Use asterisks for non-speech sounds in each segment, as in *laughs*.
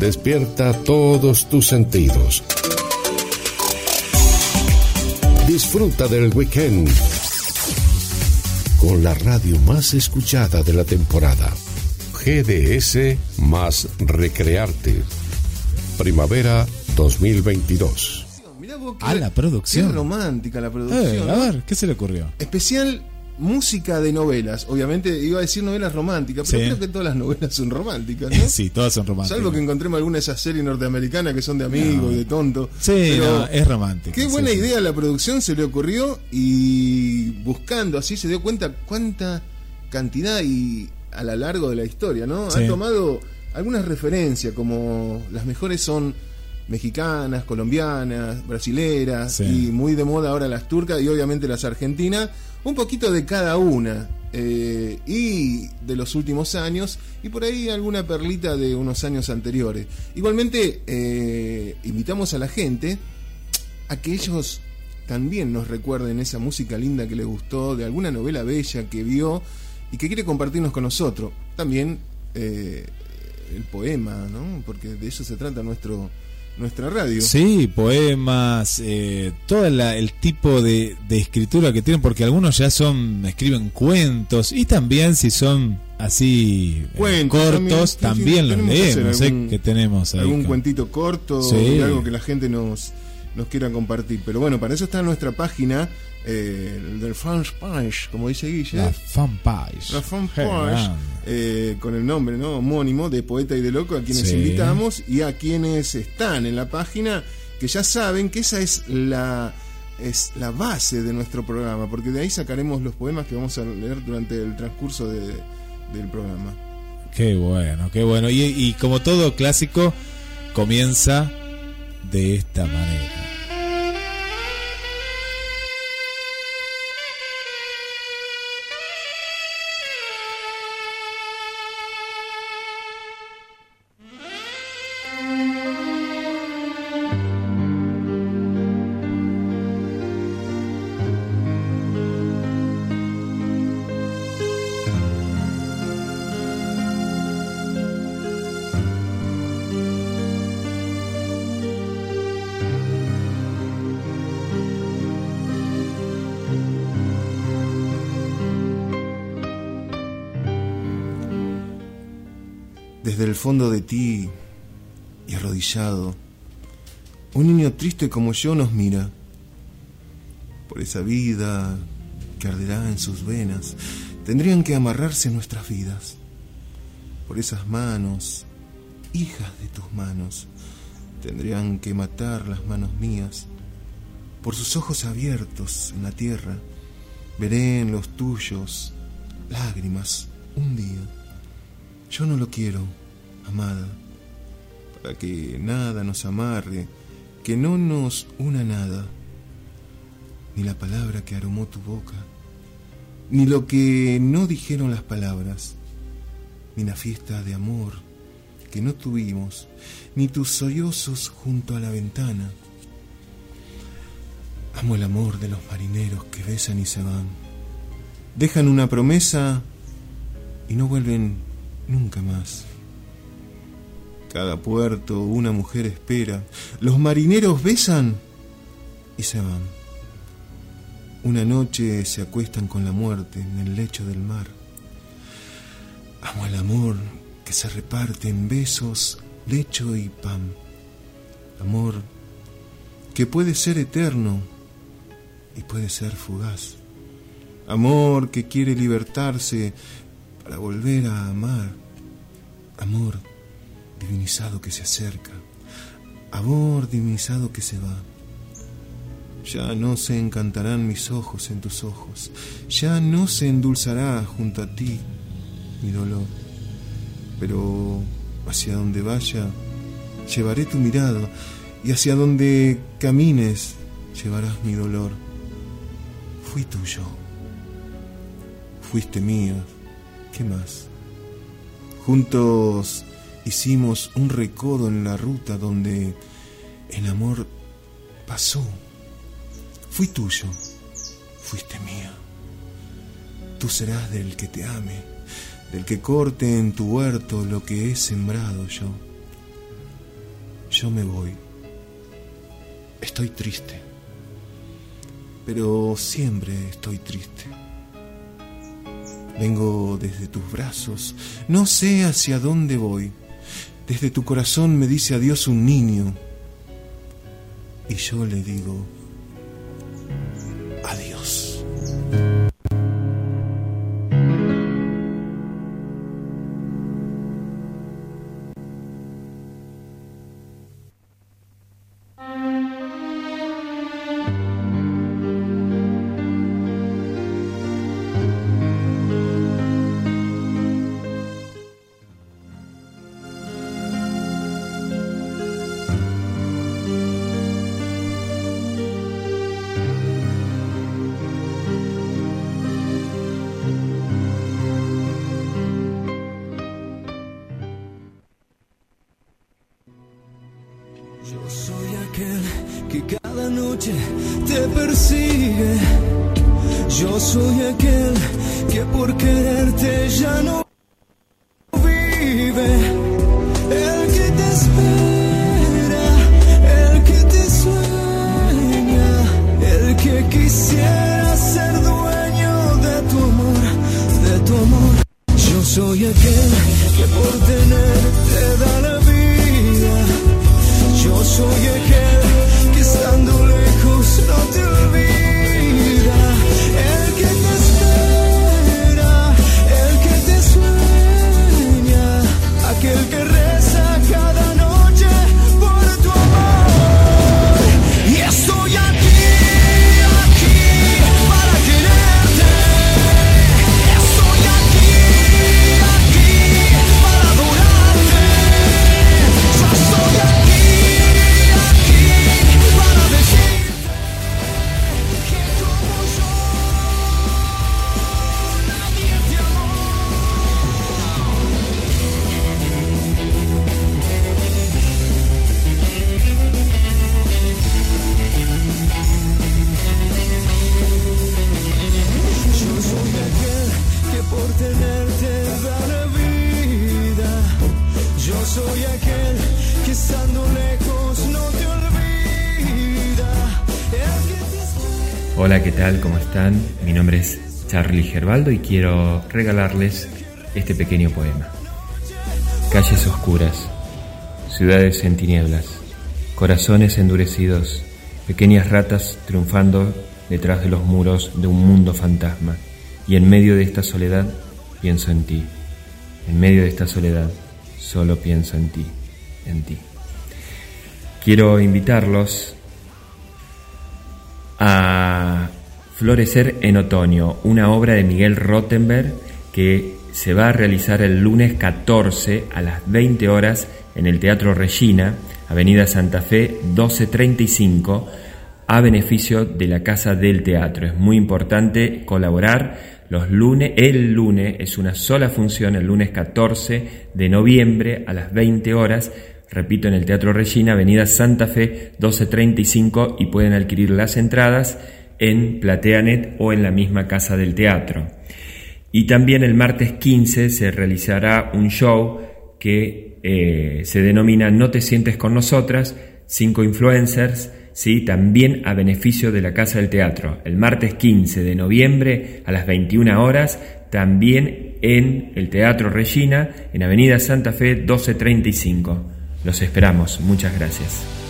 Despierta todos tus sentidos. Disfruta del weekend con la radio más escuchada de la temporada. GDS más Recrearte. Primavera 2022. A la producción. Qué romántica la producción. Eh, a ver, ¿qué se le ocurrió? Especial música de novelas. Obviamente iba a decir novelas románticas, pero Sí. creo que todas las novelas son románticas, ¿no? *laughs* Sí, todas son románticas. Salvo que encontremos alguna de esas series norteamericanas que son de amigos No. y de tonto. Sí, Pero no, es romántica. Qué sí, buena sí. idea la producción se le ocurrió y buscando así se dio cuenta cuánta cantidad y a lo largo de la historia, ¿no? Sí. Ha tomado algunas referencias como las mejores son mexicanas, colombianas, brasileras Sí. y muy de moda ahora las turcas y obviamente las argentinas, un poquito de cada una. eh, y de los últimos años y por ahí alguna perlita de unos años anteriores. Igualmente eh, invitamos a la gente a que ellos también nos recuerden esa música linda que les gustó, de alguna novela bella que vio y que quiere compartirnos con nosotros. También eh, el poema, ¿no? Porque de eso se trata nuestro nuestra radio. Sí, poemas, eh, todo la- el tipo de, de escritura que tienen, porque algunos ya son, escriben cuentos, y también si son así eh, Cuentos, cortos, también, también, los que leemos, ¿eh? algún- que tenemos ahí. algún con- cuentito corto Sí. algo que la gente nos, nos quiera compartir. Pero bueno, para eso está nuestra página eh, del France Page, como dice Guille. La fanpage. La fanpage, Qué grande. eh, con el nombre ¿no? homónimo de Poeta y de Loco, a quienes Sí. invitamos y a quienes están en la página, que ya saben que esa es la es la base de nuestro programa, porque de ahí sacaremos los poemas que vamos a leer durante el transcurso de- del programa. Qué bueno, qué bueno. Y, y como todo clásico, comienza de esta manera. Fondo de ti y arrodillado, un niño triste como yo nos mira. Por esa vida que arderá en sus venas, tendrían que amarrarse nuestras vidas. Por esas manos, hijas de tus manos, tendrían que matar las manos mías. Por sus ojos abiertos en la tierra, veré en los tuyos lágrimas un día. Yo no lo quiero, amada, para que nada nos amarre, que no nos una nada, ni la palabra que aromó tu boca, ni lo que no dijeron las palabras, ni la fiesta de amor que no tuvimos, ni tus sollozos junto a la ventana. Amo el amor de los marineros que besan y se van. Dejan una promesa y no vuelven nunca más. Cada puerto una mujer espera. Los marineros besan y se van. Una noche se acuestan con la muerte en el lecho del mar. Amo el amor que se reparte en besos, lecho y pan. Amor que puede ser eterno y puede ser fugaz. Amor que quiere libertarse para volver a amar. Amor divinizado que se acerca. Amor divinizado que se va. Ya no se encantarán mis ojos en tus ojos. Ya no se endulzará junto a ti mi dolor. Pero hacia donde vaya, llevaré tu mirada. Y hacia donde camines, llevarás mi dolor. Fui tuyo. Fuiste mía. ¿Qué más? Juntos hicimos un recodo en la ruta donde el amor pasó. Fui tuyo, fuiste mía. Tú serás del que te ame, del que corte en tu huerto lo que he sembrado yo. yo me voy. Estoy triste. Pero siempre estoy triste. Vengo desde tus brazos, no sé hacia dónde voy. Desde tu corazón me dice adiós un niño. Y yo le digo, Charlie Gerbaldo y quiero regalarles este pequeño poema. Calles oscuras, ciudades en tinieblas, corazones endurecidos, pequeñas ratas triunfando detrás de los muros de un mundo fantasma. Y en medio de esta soledad pienso en ti. En medio de esta soledad solo pienso en ti, en ti. Quiero invitarlos a Florecer en Otoño, una obra de Miguel Rottenberg que se va a realizar el lunes 14 a las 20 horas en el Teatro Regina, Avenida Santa Fe 1235, a beneficio de la Casa del Teatro. Es muy importante colaborar. Los lunes, el lunes es una sola función, el lunes 14 de noviembre a las 20 horas repito, en el Teatro Regina, Avenida Santa Fe 1235 y pueden adquirir las entradas en Plateanet o en la misma casa del teatro. Y también el martes 15 se realizará un show que eh, se denomina No te sientes con nosotras, cinco influencers, ¿sí? también a beneficio de la Casa del Teatro. El martes 15 de noviembre a las 21 horas, también en el Teatro Regina, en Avenida Santa Fe 1235. Los esperamos. Muchas gracias.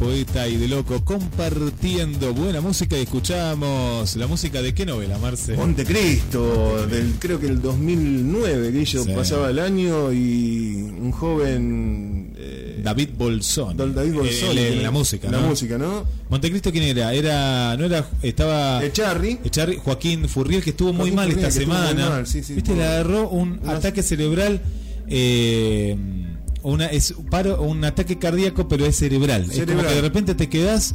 Poeta y de Loco compartiendo buena música y escuchamos la música de qué novela, Marce. Montecristo, del, creo que el 2009, que yo Sí. pasaba el año y un joven... eh, David Bolsón. David Bolsón. Eh, la música, La ¿no? música, ¿no? Montecristo quién era? Era no era estaba Echarri. Echarri- Joaquín Furriel que estuvo muy mal Furriel, esta semana. mal, sí, sí, Viste, le agarró un ataque cerebral eh, Una, es paro, un ataque cardíaco, pero es cerebral. Es como Cerebral. que de repente te quedas.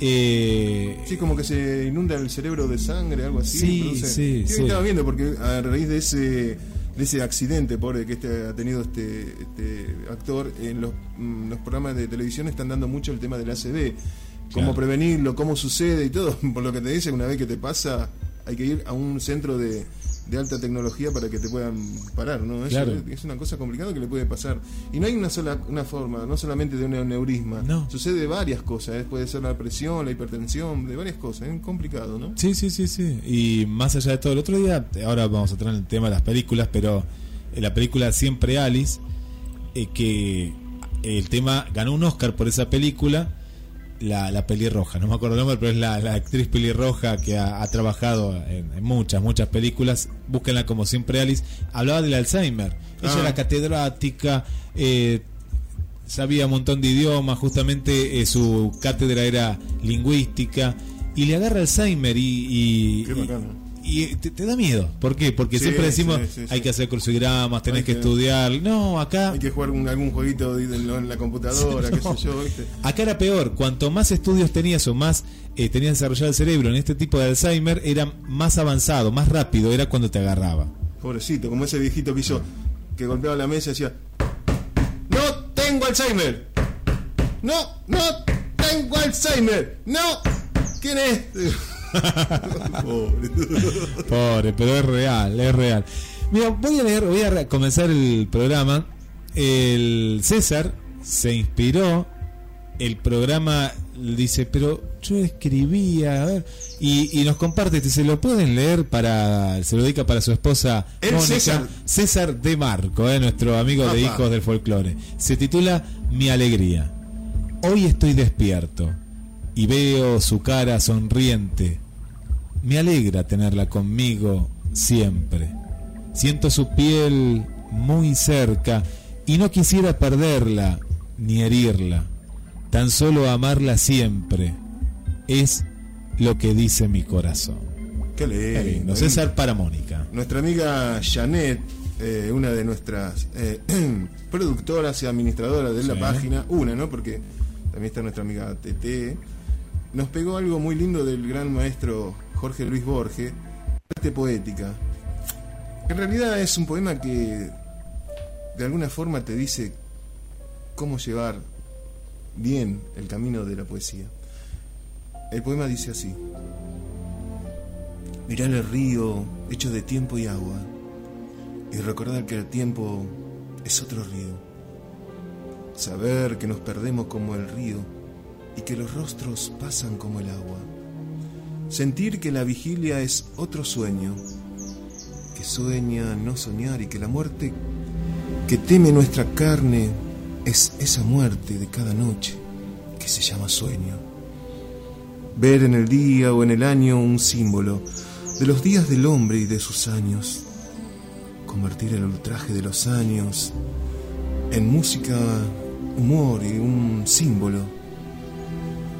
Eh, Sí, como que se inunda el cerebro de sangre, algo así. Sí, produce- sí, Yo sí. estaba viendo porque a raíz de ese de ese accidente pobre que este ha tenido este, este actor en los, mm, los programas de televisión están dando mucho el tema del ACV, cómo Claro. prevenirlo, cómo sucede y todo. *laughs* Por lo que te dice, una vez que te pasa, hay que ir a un centro de, de alta tecnología para que te puedan parar, ¿no? Eso Claro. es, es una cosa complicada que le puede pasar. Y no hay una sola una forma, no solamente de un aneurisma. No. Sucede de varias cosas, ¿eh? puede ser la presión, la hipertensión, de varias cosas, es complicado, ¿no? Sí, sí, sí, sí. Y más allá de todo, el otro día, ahora vamos a entrar en el tema de las películas, pero en la película Siempre Alice, eh, que el tema ganó un Oscar por esa película, la, la pelirroja, no me acuerdo el nombre, pero es la, la actriz pelirroja que ha, ha trabajado en, en muchas, muchas películas, búsquenla como Siempre Alice, hablaba del Alzheimer. Ella Ah. era catedrática, eh, sabía un montón de idiomas, justamente eh, su cátedra era lingüística, y le agarra Alzheimer y, y, Qué y-. y te, te da miedo. ¿Por qué? Porque Sí, siempre decimos sí, sí, sí. hay que hacer crucigramas, tenés Hay que, que- estudiar. No, acá Hay que jugar un- algún jueguito en, la computadora, *laughs* qué sé yo, ¿viste? Acá era peor, cuanto más estudios tenías o más eh, tenías desarrollado el cerebro en este tipo de Alzheimer, era más avanzado, más rápido, era cuando te agarraba. Pobrecito, como ese viejito que hizo, que golpeaba la mesa y decía, ¡No tengo Alzheimer! ¡No, no tengo Alzheimer! ¡No! ¿Quién es? Pobre. *laughs* Pobre, pero es real, es real. Mira, voy a leer, voy a comenzar el programa. El César se inspiró, el programa dice, pero yo escribía, a ver, y, y nos comparte, dice, lo pueden leer para, se lo dedica para su esposa El Mónica, César. César de Marco, eh, nuestro amigo de. Hijos del Folclore. Se titula Mi Alegría. Hoy estoy despierto y veo su cara sonriente. Me alegra tenerla conmigo siempre. Siento su piel muy cerca y no quisiera perderla ni herirla. Tan solo amarla siempre es lo que dice mi corazón. Qué lindo. Qué lindo. César para Mónica. Nuestra amiga Janet, eh, una de nuestras eh, *clears throat* productoras y administradoras de la página, una, ¿no? Porque también está nuestra amiga TT, nos pegó algo muy lindo del gran maestro Jorge Luis Borges, arte poética. En realidad es un poema que de alguna forma te dice cómo llevar bien el camino de la poesía. El poema dice así. Mirar el río hecho de tiempo y agua y recordar que el tiempo es otro río. Saber que nos perdemos como el río y que los rostros pasan como el agua. Sentir que la vigilia es otro sueño, que sueña no soñar y que la muerte que teme nuestra carne es esa muerte de cada noche que se llama sueño. Ver en el día o en el año un símbolo de los días del hombre y de sus años, convertir el ultraje de los años en música, humor y un símbolo,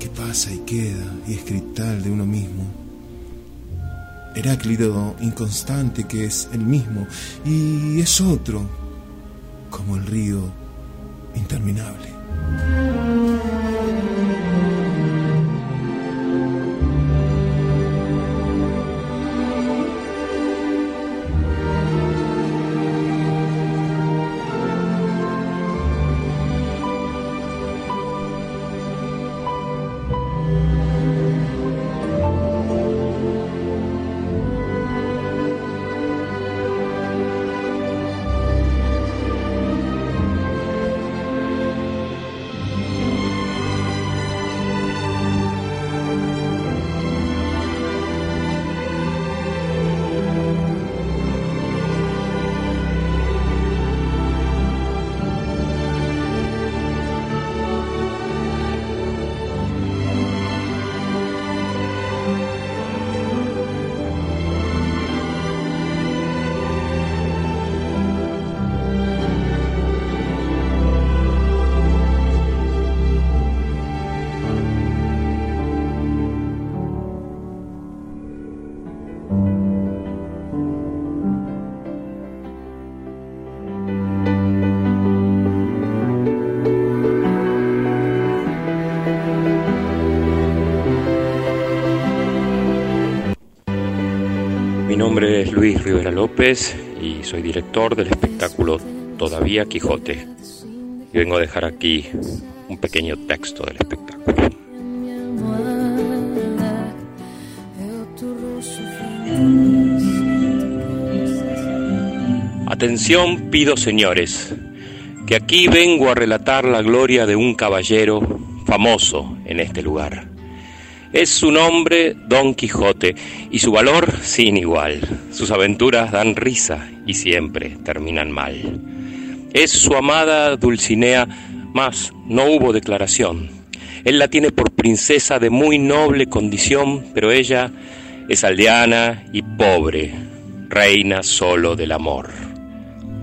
que pasa y queda y es cristal de uno mismo. Heráclito inconstante que es el mismo y es otro como el río interminable. Nombre es Luis Rivera López y soy director del espectáculo Todavía Quijote. Y vengo a dejar aquí un pequeño texto del espectáculo. Atención pido señores, que aquí vengo a relatar la gloria de un caballero famoso en este lugar. Es su nombre Don Quijote y su valor sin igual. Sus aventuras dan risa y siempre terminan mal. Es su amada Dulcinea, mas no hubo declaración. Él la tiene por princesa de muy noble condición, pero ella es aldeana y pobre, reina solo del amor.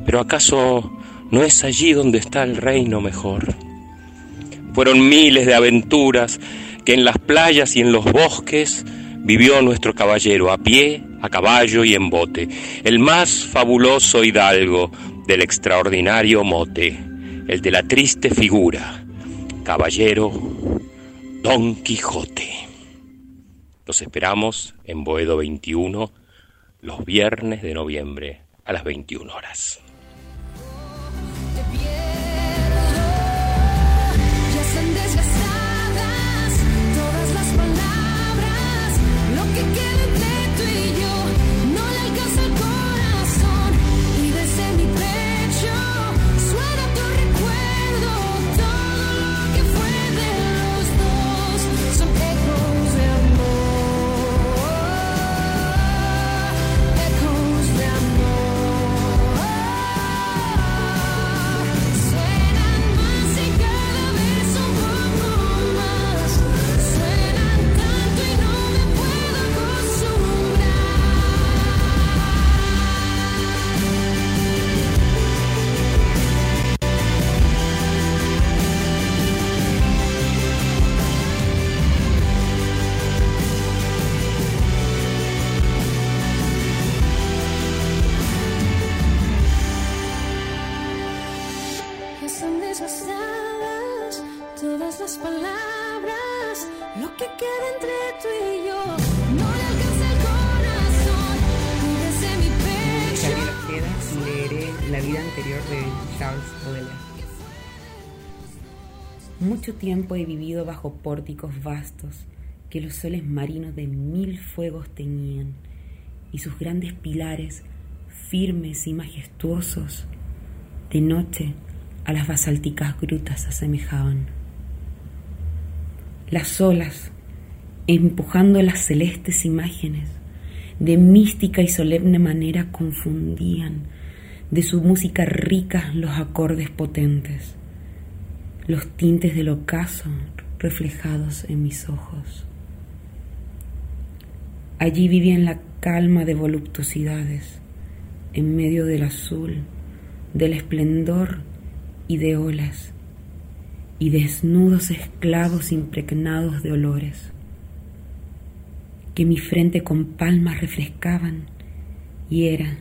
Pero acaso no es allí donde está el reino mejor. Fueron miles de aventuras que en las playas y en los bosques vivió nuestro caballero a pie, a caballo y en bote, el más fabuloso hidalgo del extraordinario mote, el de la triste figura, caballero Don Quijote. Los esperamos en Boedo 21 los viernes de noviembre a las 21 horas. Tiempo he vivido bajo pórticos vastos que los soles marinos de mil fuegos teñían, y sus grandes pilares, firmes y majestuosos, de noche a las basálticas grutas asemejaban. Las olas, empujando las celestes imágenes, de mística y solemne manera confundían de su música rica los acordes potentes los tintes del ocaso reflejados en mis ojos. Allí vivía en la calma de voluptuosidades, en medio del azul, del esplendor y de olas, y desnudos esclavos impregnados de olores, que mi frente con palmas refrescaban, y era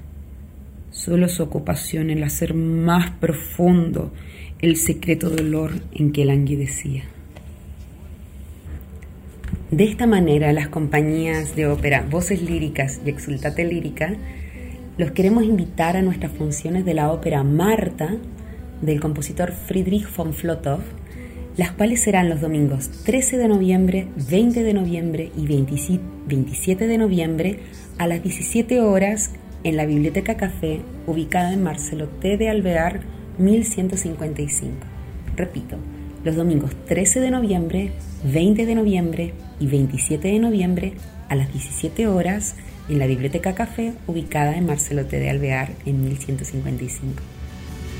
solo su ocupación el hacer más profundo el secreto dolor en que languidecía. De esta manera, las compañías de ópera Voces Líricas y Exultate Lírica los queremos invitar a nuestras funciones de la ópera Marta del compositor Friedrich von Flotow, las cuales serán los domingos 13 de noviembre, 20 de noviembre y 27 de noviembre a las 17 horas en la Biblioteca Café, ubicada en Marcelo T. de Alvear, 1155. Repito, los domingos 13 de noviembre, 20 de noviembre y 27 de noviembre a las 17 horas en la Biblioteca Café ubicada en Marcelote de Alvear en 1155.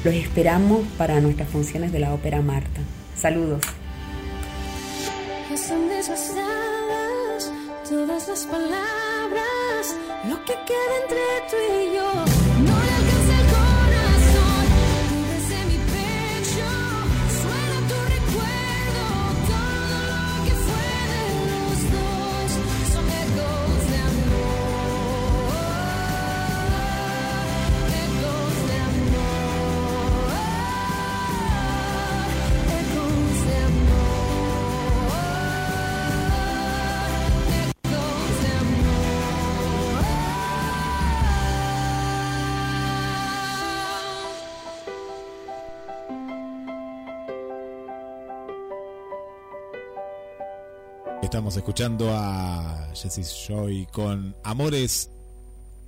Los esperamos para nuestras funciones de la Ópera Marta. Saludos. todas las palabras, lo que queda entre tú y yo. Estamos escuchando a Jesse Joy con Amores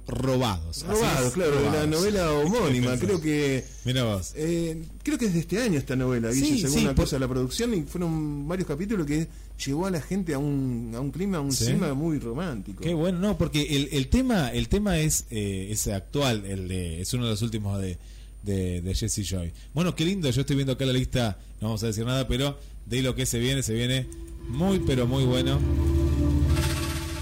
Robados. Así Robado, es, claro, de la robados. novela homónima. ¿Qué creo que Mira vos. eh, creo que es de este año esta novela, Sí, Guille, según sí, una por- cosa de la producción, y fueron varios capítulos que llevó a la gente a un, a un clima, a un Sí. clima muy romántico. Qué bueno, no, porque el, el tema el tema es, eh, es actual, el de, es uno de los últimos de, de, de Jesse Joy. Bueno, qué lindo, yo estoy viendo acá la lista, no vamos a decir nada, pero de lo que se viene, se viene muy, pero muy bueno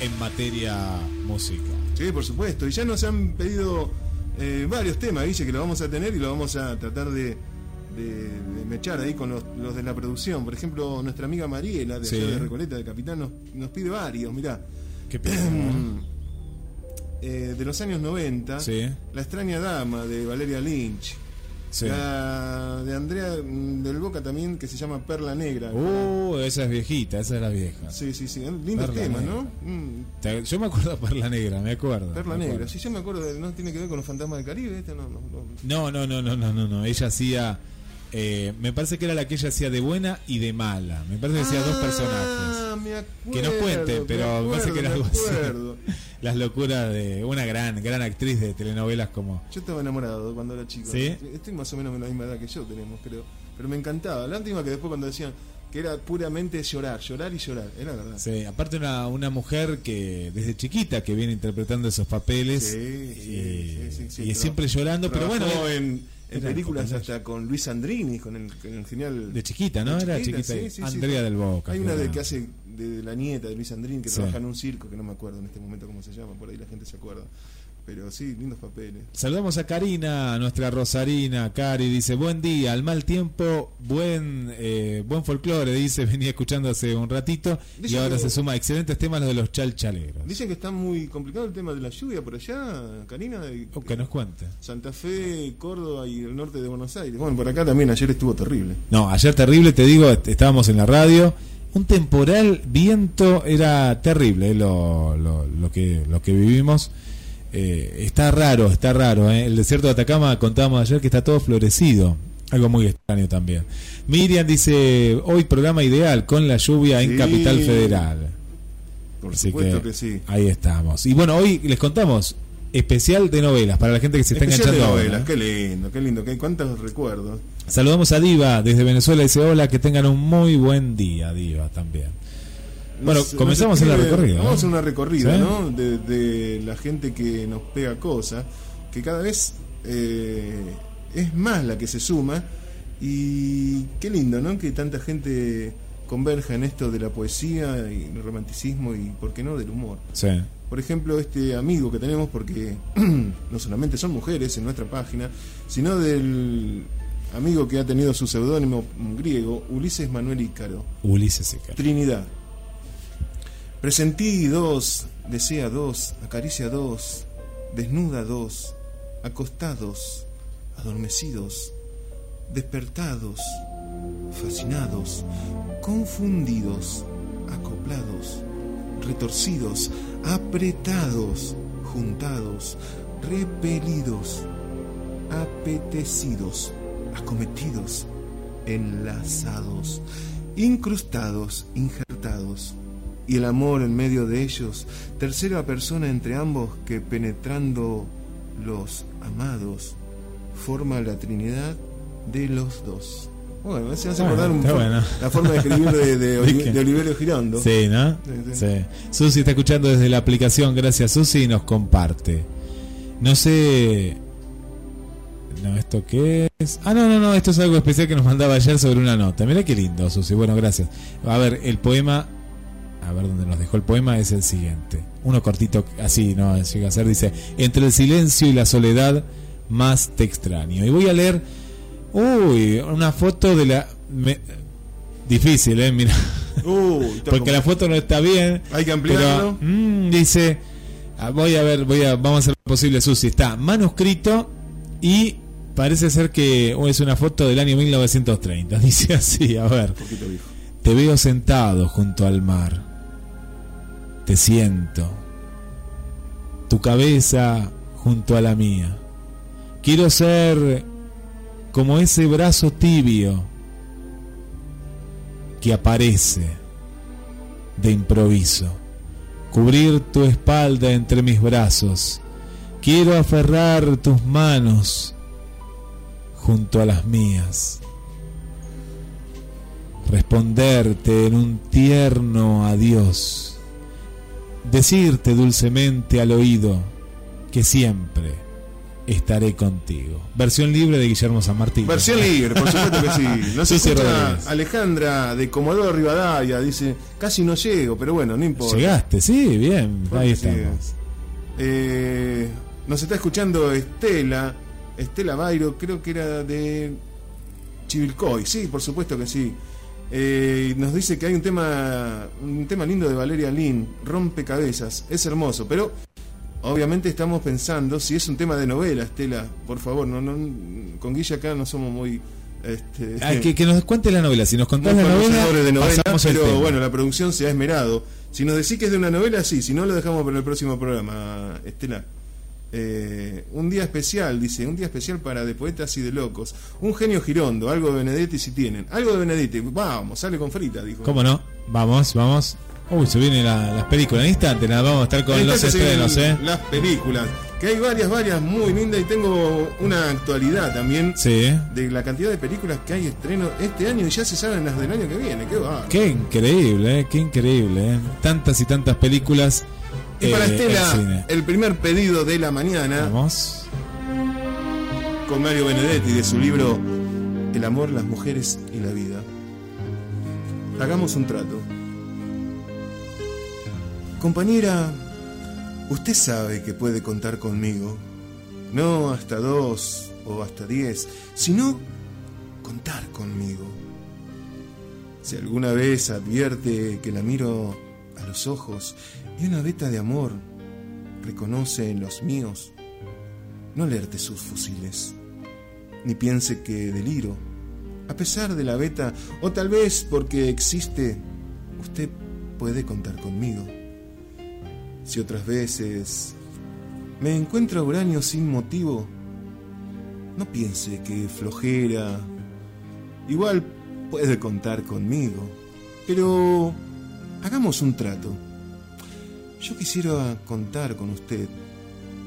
en materia música. Sí, por supuesto. Y ya nos han pedido eh, varios temas, Guille, que lo vamos a tener y lo vamos a tratar de, de- de mechar ahí con los, los de la producción. Por ejemplo, nuestra amiga Mariela, de, Sí. allá de Recoleta, de Capitán, nos, nos pide varios. Mirá, Qué pena. eh, *clears throat* de los años 90, Sí. La extraña dama, de Valeria Lynch. Sí. La de Andrea mm, del Boca también, que se llama Perla Negra. Uh, esa es viejita, esa es la vieja. Sí, sí, sí. Lindos temas, Negra. ¿no? Mm, Yo me acuerdo de Perla Negra, me acuerdo. Perla me acuerdo. Negra. Sí, yo me acuerdo, de- no tiene que ver con los fantasmas del Caribe, este no. No, no, no, no, no, no, no. Ella hacía. Eh, me parece que era la que ella hacía de buena y de mala. Me parece que hacía dos personajes. Ah, me acuerdo, Que nos cuenten, pero me, parece que era algo así. *laughs* Las locuras de una gran, gran actriz de telenovelas como. Yo estaba enamorado cuando era chico. ¿Sí? Estoy más o menos en la misma edad que yo tenemos, creo. Pero me encantaba. La última que después cuando decían que era puramente llorar, llorar y llorar. Era verdad. Sí, aparte una, una mujer que desde chiquita que viene interpretando esos papeles Sí, y, sí, sí, sí, y siempre llorando, pero bueno, en, en era películas hasta con Luis Andrini, con el, con el genial. de chiquita, ¿no? de Era chiquita. sí, sí, sí. Andrea del Boca. Hay una de era. que hace de la nieta de Luis Andrini que trabaja en un circo que no me acuerdo en este momento cómo se llama, por ahí la gente se acuerda. Pero sí, lindos papeles. Saludamos a Karina, a nuestra Rosarina. Cari dice: Buen día, al mal tiempo, buen eh, buen folclore. Dice: *laughs* Venía escuchando hace un ratito y ahora que- se suma excelentes temas los de los chalchaleros. Dicen que está muy complicado el tema de la lluvia por allá, Karina. que nos cuente. Santa Fe, Córdoba y el norte de Buenos Aires. Bueno, por acá también ayer estuvo terrible. No, ayer terrible, te digo, est- estábamos en la radio. Un temporal, viento, era terrible eh, lo, lo, lo que, lo que vivimos. Eh, está raro, está raro. eh. El desierto de Atacama contábamos ayer que está todo florecido. Algo muy extraño también. Miriam dice, hoy programa ideal con la lluvia en Sí. Capital Federal. Por Así supuesto que, que, sí. Ahí estamos. Y bueno, hoy les contamos especial de novelas para la gente que se está Especial de enganchando. novelas, ahora, ¿eh? qué lindo, qué lindo, qué cuántos recuerdos. Saludamos a Diva desde Venezuela. Dice hola, que tengan un muy buen día, Diva, también. Bueno, Nos- comenzamos nos en la recorrida, Vamos a una recorrida, ¿Sí? ¿no? De, de la gente que nos pega cosas, que cada vez eh, es más la que se suma. Y qué lindo, ¿no? Que tanta gente converja en esto de la poesía y el romanticismo y, ¿por qué no?, del humor. Sí. Por ejemplo, este amigo que tenemos, porque *clears throat* no solamente son mujeres en nuestra página, sino del amigo que ha tenido su seudónimo griego, Ulises Manuel Ícaro. Ulises Seca. Trinidad. Presentí dos, desea dos, acaricia dos, desnuda dos, acostados, adormecidos, despertados, fascinados, confundidos, acoplados, retorcidos, apretados, juntados, repelidos, apetecidos, acometidos, enlazados, incrustados, injertados, y el amor en medio de ellos, tercera persona entre ambos que penetrando los amados, forma la Trinidad de los dos. Bueno, se hace Bueno, acordar un está poco bueno. la forma de escribir *laughs* de, de, Oliverio Girondo. Sí, ¿no? Sí, sí. Sí. Susi está escuchando desde la aplicación. Gracias, Susi, y nos comparte. No sé. No, ¿esto qué es? Ah, no, no, no. Esto es algo especial que nos mandaba ayer sobre una nota. Mira qué lindo, Susi. Bueno, gracias. A ver, el poema. A ver dónde nos dejó el poema es el siguiente. Uno cortito, así, ¿no? Llega a ser, dice: Entre el silencio y la soledad, más te extraño. Y voy a leer. Uy, una foto de la. me- Difícil, ¿eh? Mira. Uy, *laughs* Porque la foto no está bien. Hay que ampliarlo. Pero, mm, dice, ah, voy a ver, voy a, vamos a hacer lo posible, Susi. Está manuscrito y parece ser que oh, es una foto del año 1930. *laughs* Dice así, a ver. Un poquito viejo. Te veo sentado junto al mar. Te siento. Tu cabeza junto a la mía. Quiero ser como ese brazo tibio que aparece de improviso, cubrir tu espalda entre mis brazos. Quiero aferrar tus manos junto a las mías, responderte en un tierno adiós, decirte dulcemente al oído que siempre estaré contigo. Versión libre de Guillermo San Martín. Versión libre, por supuesto que sí. *laughs* No se Sí, escucha. Alejandra de Comodoro Rivadavia, dice, casi no llego, pero bueno, no importa. Llegaste, sí, bien, ahí estamos. Eh, nos está escuchando Estela, Estela Bairo, creo que era de Chivilcoy, sí, por supuesto que sí. Eh, nos dice que hay un tema, un tema lindo de Valeria Lin, Rompecabezas, es hermoso, pero obviamente estamos pensando si es un tema de novela, Estela, por favor, no, no, con Guilla acá no somos muy... Este, Ah, que, que nos cuente la novela. Si nos contás la novela, de novela, pero bueno, la producción se ha esmerado. Si nos decís que es de una novela, sí, si no lo dejamos para el próximo programa, Estela. Eh, un día especial, dice, un día especial para de poetas y de locos. Un genio girondo, algo de Benedetti si tienen. Algo de Benedetti, vamos, sale con frita, dijo. ¿Cómo no? Vamos, vamos. Uy, se vienen la- las películas en instante. Nada, vamos a estar con los estrenos, ¿eh? Las películas, que hay varias, varias muy lindas y tengo una actualidad también Sí. de la cantidad de películas que hay estreno este año y ya se saben las del año que viene. Qué va. Qué increíble, ¿eh? Qué increíble, ¿eh? Tantas y tantas películas. Y para eh, Estela, el el primer pedido de la mañana Vamos. con Mario Benedetti de su libro El amor, las mujeres y la vida. Hagamos un trato. Compañera, usted sabe que puede contar conmigo. No hasta dos o hasta diez, sino contar conmigo. Si alguna vez advierte que la miro los ojos y una veta de amor reconoce en los míos, no alerte sus fusiles, ni piense que deliro. A pesar de la beta, o tal vez porque existe, usted puede contar conmigo. Si otras veces me encuentra uranio sin motivo, no piense que flojera. Igual puede contar conmigo. Pero hagamos un trato. Yo quisiera contar con usted.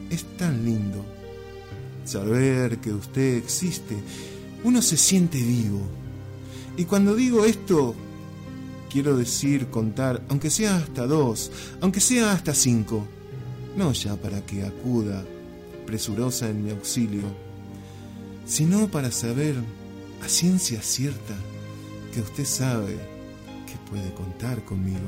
Es tan lindo saber que usted existe. Uno se siente vivo. Y cuando digo esto, quiero decir contar, aunque sea hasta dos, aunque sea hasta cinco. No ya para que acuda presurosa en mi auxilio, sino para saber a ciencia cierta que usted sabe que puede contar conmigo.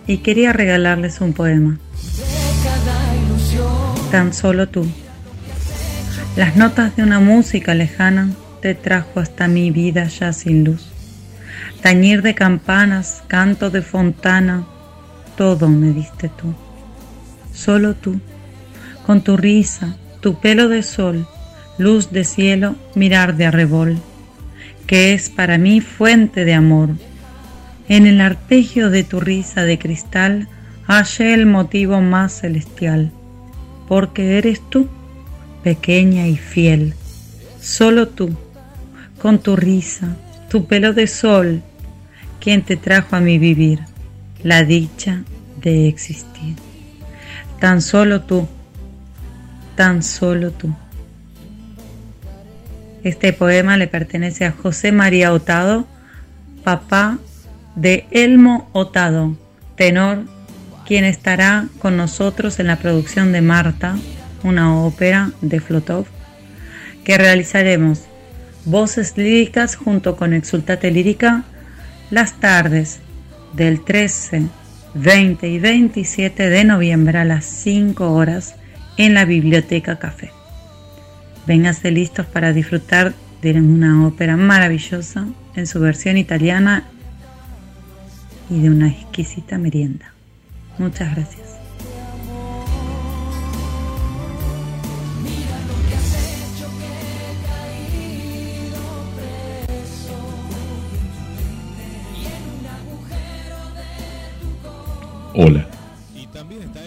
y quería regalarles un poema. Tan solo tú. Las notas de una música lejana te trajo hasta mi vida ya sin luz. Tañir de campanas, canto de fontana, todo me diste tú. Solo tú, con tu risa, tu pelo de sol, luz de cielo, mirar de arrebol, que es para mí fuente de amor. En el arpegio de tu risa de cristal hallé el motivo más celestial, porque eres tú, pequeña y fiel, solo tú, con tu risa, tu pelo de sol, quien te trajo a mi vivir la dicha de existir. Tan solo tú, tan solo tú. Este poema le pertenece a José María Otado, papá de Elmo Otado, tenor, quien estará con nosotros en la producción de Marta, una ópera de Flotov, que realizaremos voces líricas junto con Exultate Lírica las tardes del 13, 20 y 27 de noviembre a las 5 horas en la Biblioteca Café. Vénganse listos para disfrutar de una ópera maravillosa en su versión italiana y de una exquisita merienda. Muchas gracias. Hola,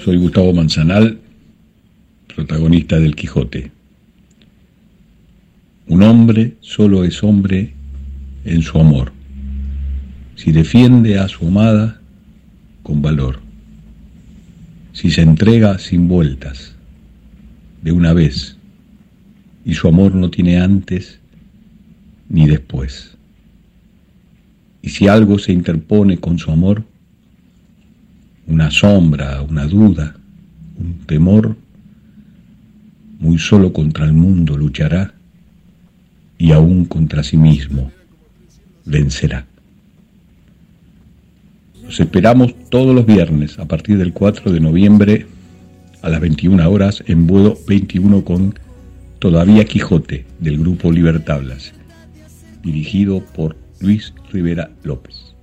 soy Gustavo Manzanal, protagonista del Quijote. Un hombre solo es hombre en su amor, si defiende a su amada con valor, si se entrega sin vueltas, de una vez, y su amor no tiene antes ni después. Y si algo se interpone con su amor, una sombra, una duda, un temor, muy solo contra el mundo luchará y aún contra sí mismo vencerá. Los esperamos todos los viernes a partir del 4 de noviembre a las 21 horas en vuelo 21 con Todavía Quijote del grupo Libertablas, dirigido por Luis Rivera López.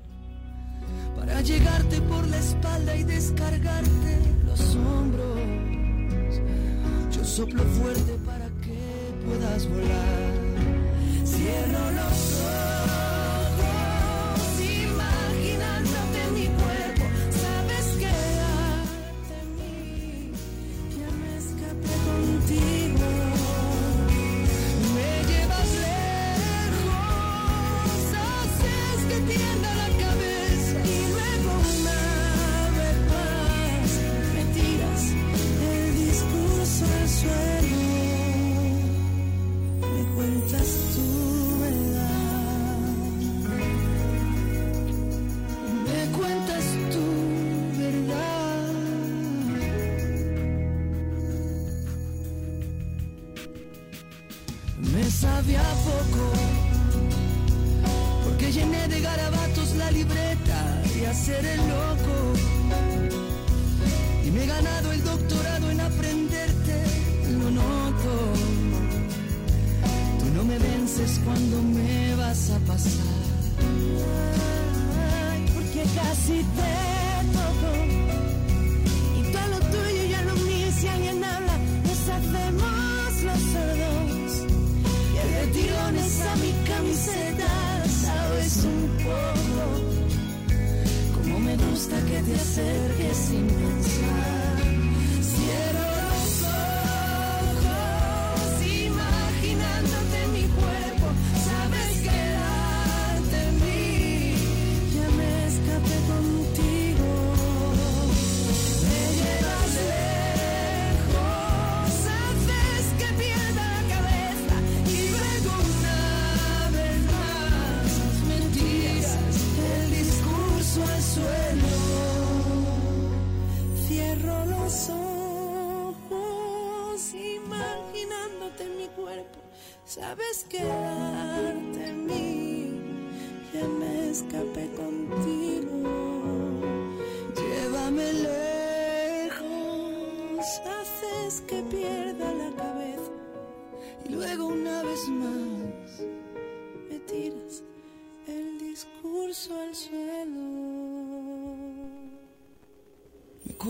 Para llegarte por la espalda y descargarte los hombros. Yo soplo fuerte para que puedas volar. Cierro los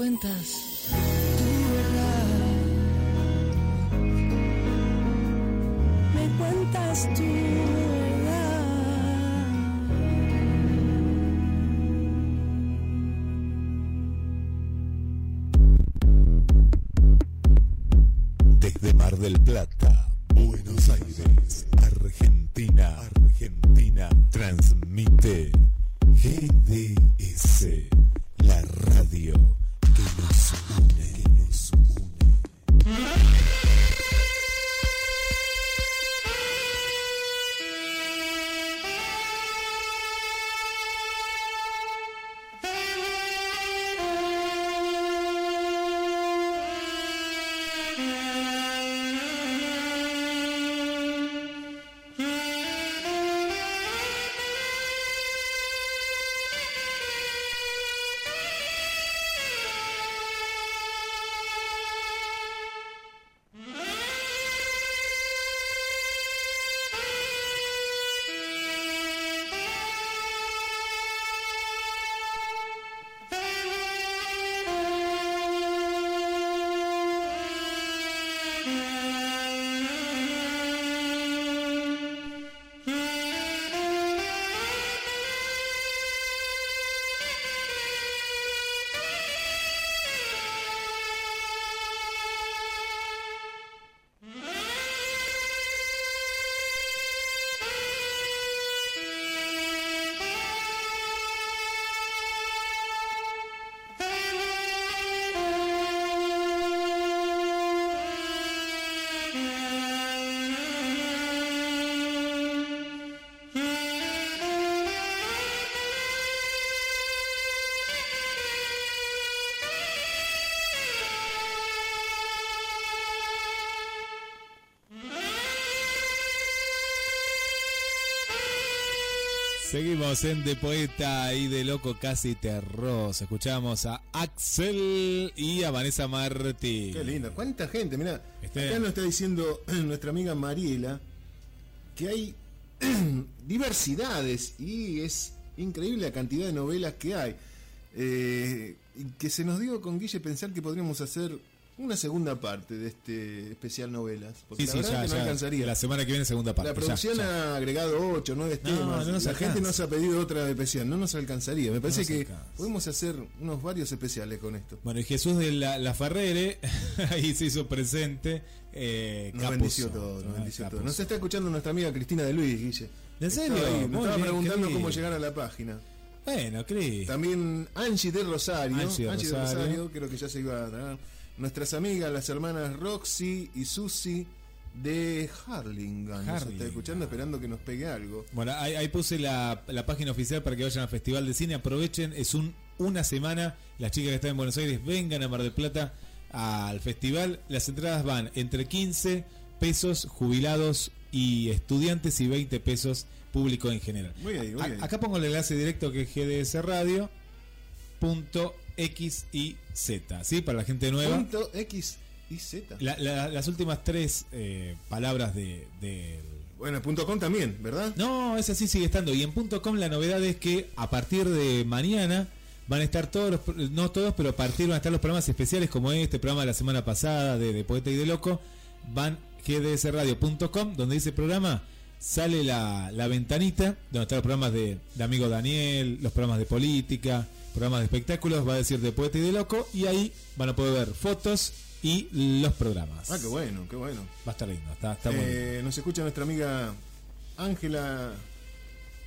cuentas Seguimos en De Poeta y de Loco Casi Terroso. Escuchamos a Axel y a Vanessa Martí. Qué lindo. ¿Cuánta gente? Mira, Este- acá nos está diciendo *clears throat* nuestra amiga Mariela que hay *clears throat* diversidades y es increíble la cantidad de novelas que hay. Eh, que se nos dio con Guille pensar que podríamos hacer una segunda parte de este especial novelas. Porque Sí, la sí, ya, que no ya. alcanzaría. La semana que viene, segunda parte. La producción ya. ha agregado 8, 9 No, temas. no la alcanza. gente nos ha pedido otra especial. No nos alcanzaría. Me parece que alcanza. podemos hacer unos varios especiales con esto. Bueno, y Jesús de la, la Ferrere *laughs* ahí se hizo presente. Eh, Nos bendició todo, nos Ah, bendició todo. Nos está escuchando nuestra amiga Cristina de Luis, Guille. ¿En serio? Ahí, me estaba bien, preguntando cómo llegar a la página. Bueno, Cris. También Angie de Rosario. Angie de de Rosario. Rosario, creo que ya se iba a. Nuestras amigas, las hermanas Roxy y Susi de Harlingham. Nos está escuchando esperando que nos pegue algo. Bueno, ahí, ahí puse la, la página oficial para que vayan al Festival de Cine. Aprovechen, es un una semana. Las chicas que están en Buenos Aires vengan a Mar del Plata al festival. Las entradas van entre 15 pesos jubilados y estudiantes y 20 pesos público en general. Muy ahí, muy A- ahí. acá pongo el enlace directo que es GDS Radio. Punto X y Z, ¿sí? Para la gente nueva. Punto X y Z. La- la- las últimas tres eh, palabras de, Bueno, punto com también, ¿verdad? no, esa sí sigue estando. Y en .com la novedad es que a partir de mañana van a estar todos los, no todos, pero a partir van a estar los programas especiales como este programa de la semana pasada de, de Poeta y de Loco. Van gdsradio.com, donde dice programa, sale la, la ventanita, donde están los programas de, de amigo Daniel, los programas de política, programas de espectáculos, va a decir de Poeta y de Loco, y ahí van a poder ver fotos y los programas. Ah, qué bueno, qué bueno. Va a estar lindo, está, está. Eh, nos escucha nuestra amiga Ángela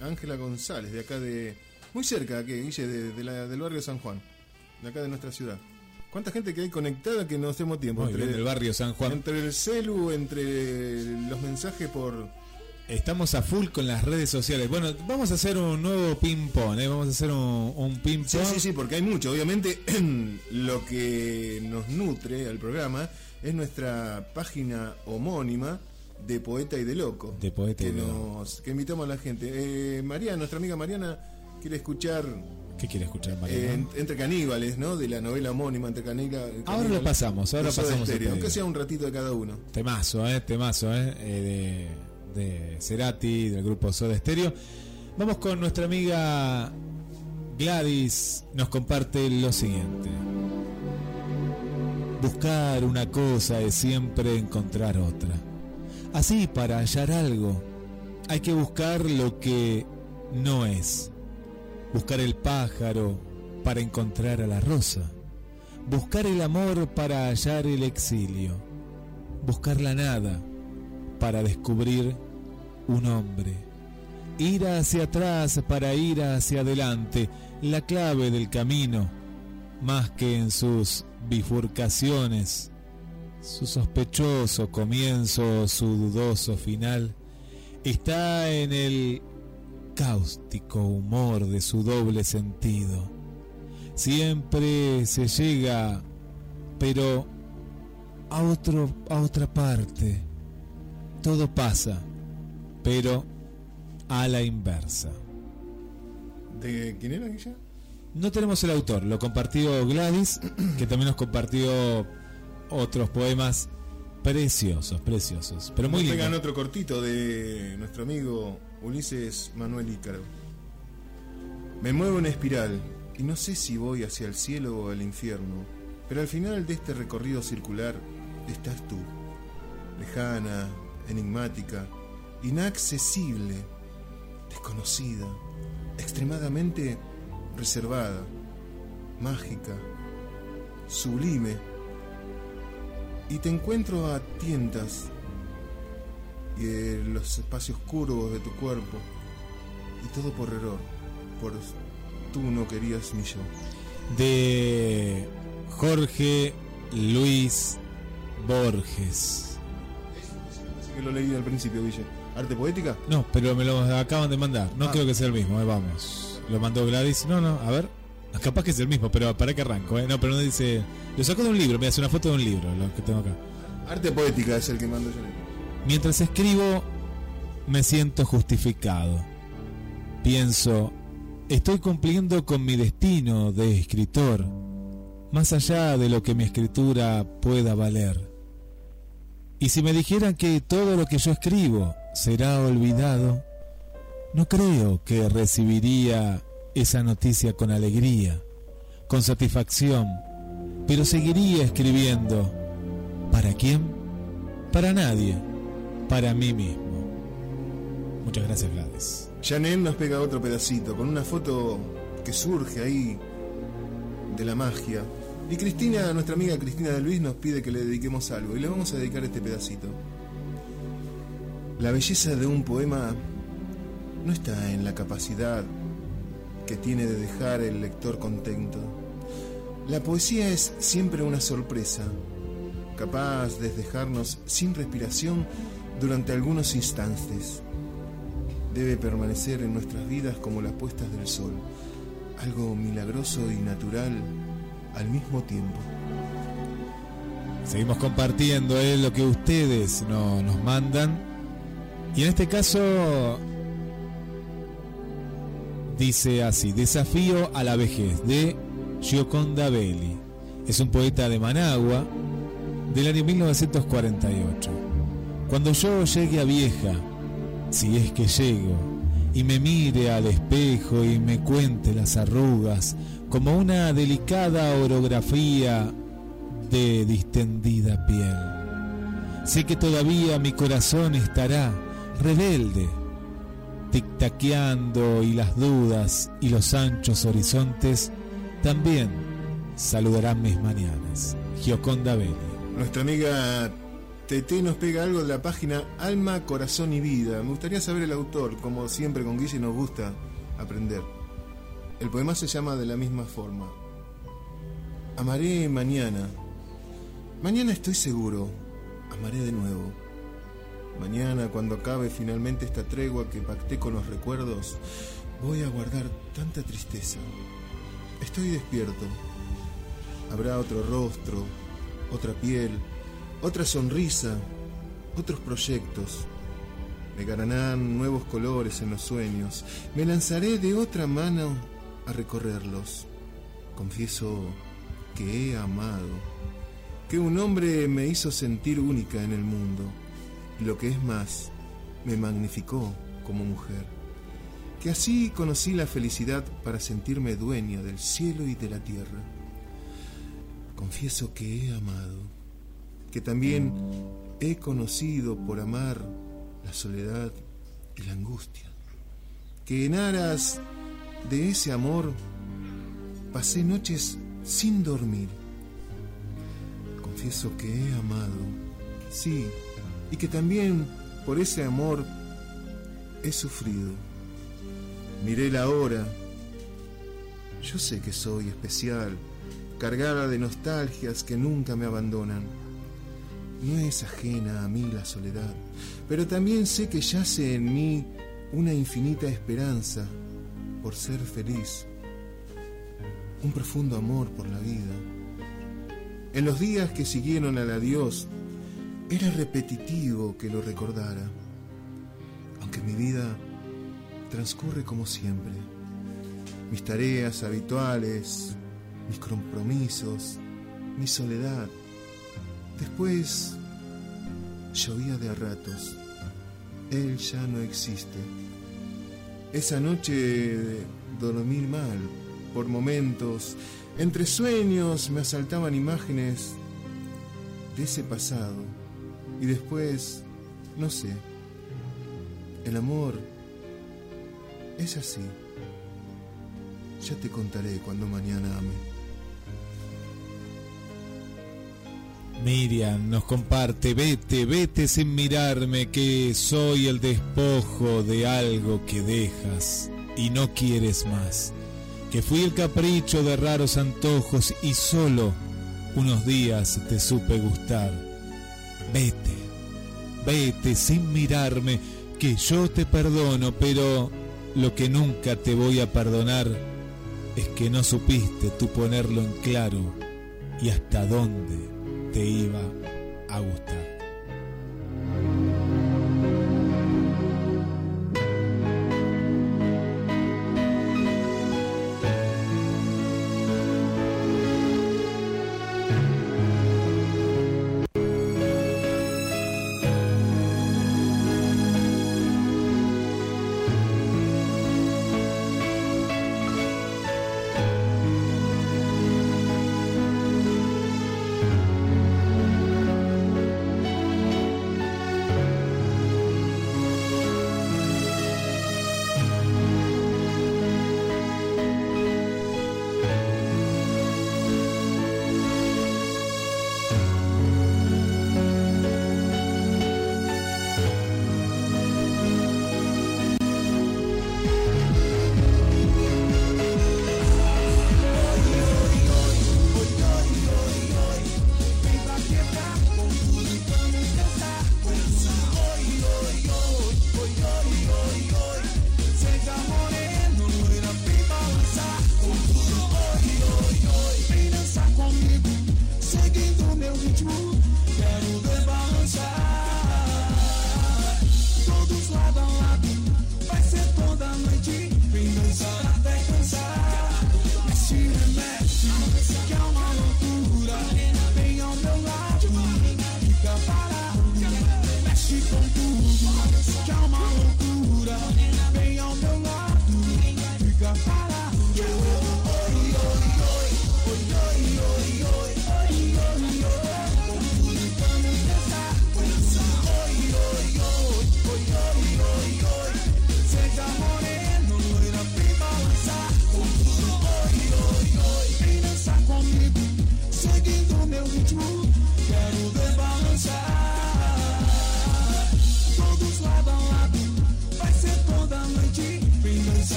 Ángela González, de acá de. Muy cerca, que Guille, de, de la- del barrio San Juan, de acá de nuestra ciudad. ¿Cuánta gente que hay conectada que no hacemos tiempo? Muy bien, del barrio San Juan. Entre el celu, entre los mensajes por. Estamos a full con las redes sociales. Bueno, vamos a hacer un nuevo ping-pong, ¿eh? Vamos a hacer un, un ping-pong. Sí, sí, sí, porque hay mucho. Obviamente, *clears throat* lo que nos nutre al programa es nuestra página homónima de poeta y de loco. De poeta y que de nos, que invitamos a la gente. Eh, Mariana, nuestra amiga Mariana, quiere escuchar ¿Qué quiere escuchar, Mariana? eh, en- Entre Caníbales, ¿no? De la novela homónima Entre Caníbales. Ahora lo pasamos, ahora pasamos Aunque sea un ratito de cada uno. Temazo, eh, temazo, eh, eh, de, de Cerati, del grupo Soda Stereo. Vamos con nuestra amiga Gladys, nos comparte lo siguiente. Buscar una cosa es siempre encontrar otra. Así, para hallar algo, hay que buscar lo que no es. Buscar el pájaro para encontrar a la rosa. Buscar el amor para hallar el exilio. Buscar la nada para descubrir un hombre. Ir hacia atrás para ir hacia adelante. La clave del camino, más que en sus bifurcaciones, su sospechoso comienzo, su dudoso final, está en el cáustico humor de su doble sentido. Siempre se llega, pero a otro a otra parte. Todo pasa, pero a la inversa. ¿De quién era ella? No tenemos el autor, lo compartió Gladys, *clears throat* que también nos compartió otros poemas preciosos, preciosos, pero muy lindos. otro cortito de nuestro amigo Ulises Manuel Ícaro. Me muevo en espiral y no sé si voy hacia el cielo o al infierno, pero al final de este recorrido circular estás tú, lejana, enigmática, inaccesible, desconocida, extremadamente reservada, mágica, sublime, y te encuentro a tientas y en los espacios curvos de tu cuerpo, y todo por error, por tú no querías mi yo. De Jorge Luis Borges. Que lo leí al principio, Ville. ¿Arte poética? No, pero me lo acaban de mandar. No Ah. creo que sea el mismo, eh, vamos. Lo mandó Gladys. No, no, a ver. Capaz que es el mismo, pero para que arranco, ¿eh? No, pero no dice. Lo sacó de un libro, me hace una foto de un libro, lo que tengo acá. Arte poética es el que mando yo. Mientras escribo, me siento justificado. Pienso, estoy cumpliendo con mi destino de escritor, más allá de lo que mi escritura pueda valer. Y si me dijeran que todo lo que yo escribo será olvidado, no creo que recibiría esa noticia con alegría, con satisfacción, pero seguiría escribiendo. ¿Para quién? Para nadie, para mí mismo. Muchas gracias, Gladys. Janel nos pega otro pedacito con una foto que surge ahí de la magia. Y Cristina, nuestra amiga Cristina de Luis, nos pide que le dediquemos algo. Y le vamos a dedicar este pedacito. La belleza de un poema no está en la capacidad que tiene de dejar el lector contento. La poesía es siempre una sorpresa, capaz de dejarnos sin respiración durante algunos instantes debe permanecer en nuestras vidas como las puestas del sol, algo milagroso y natural al mismo tiempo. Seguimos compartiendo eh, lo que ustedes no- nos mandan. Y en este caso dice así, Desafío a la vejez de Gioconda Belli. Es un poeta de Managua del año 1948. Cuando yo llegue a vieja, si es que llego, y me mire al espejo y me cuente las arrugas como una delicada orografía de distendida piel. Sé que todavía mi corazón estará rebelde, tic-taqueando y las dudas y los anchos horizontes también saludarán mis mañanas. Gioconda Belli. Nuestra amiga TT nos pega algo de la página Alma, Corazón y Vida. Me gustaría saber el autor, como siempre con Guille nos gusta aprender. El poema se llama de la misma forma. Amaré mañana. Mañana estoy seguro. Amaré de nuevo. Mañana, cuando acabe finalmente esta tregua que pacté con los recuerdos, voy a guardar tanta tristeza. Estoy despierto. Habrá otro rostro, otra piel, otra sonrisa, otros proyectos. Me ganarán nuevos colores en los sueños. Me lanzaré de otra mano a recorrerlos. Confieso que he amado, que un hombre me hizo sentir única en el mundo. Y lo que es más, me magnificó como mujer. Que así conocí la felicidad para sentirme dueña del cielo y de la tierra. Confieso que he amado, que también he conocido por amar la soledad y la angustia, que en aras de ese amor pasé noches sin dormir. Confieso que he amado, sí, y que también por ese amor he sufrido. Miré la hora. Yo sé que soy especial, cargada de nostalgias que nunca me abandonan. No es ajena a mí la soledad, pero también sé que yace en mí una infinita esperanza por ser feliz, un profundo amor por la vida. En los días que siguieron al adiós, era repetitivo que lo recordara, aunque mi vida transcurre como siempre. Mis tareas habituales, mis compromisos, mi soledad. Después llovía de a ratos. Él ya no existe. Esa noche dormí mal. Por momentos, entre sueños me asaltaban imágenes de ese pasado. Y después, no sé, el amor es así. Ya te contaré cuando mañana ame. Miriam nos comparte, vete, vete sin mirarme, que soy el despojo de algo que dejas y no quieres más. Que fui el capricho de raros antojos y solo unos días te supe gustar. Vete, vete sin mirarme, que yo te perdono, pero lo que nunca te voy a perdonar es que no supiste tú ponerlo en claro y hasta dónde te iba a gustar.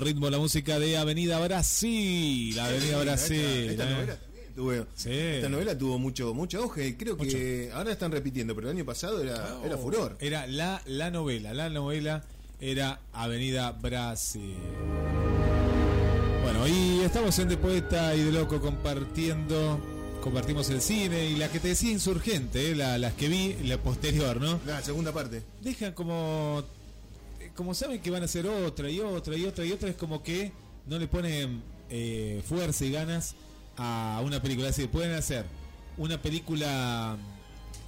Ritmo la música de Avenida Brasil. Avenida Brasil. Esta, esta ¿eh? novela también tuvo, Sí. esta novela tuvo mucho, mucho auge. Creo que ahora están repitiendo, pero el año pasado era, era furor. Era la, la novela, la novela era Avenida Brasil. Bueno, y estamos en De Poeta y de Loco compartiendo, compartimos el cine y la que te decía insurgente, eh, la, las que vi, la posterior, ¿no? La segunda parte. Dejan como, como saben que van a hacer otra y otra y otra y otra, es como que no le ponen eh, fuerza y ganas a una película. Es decir, pueden hacer una película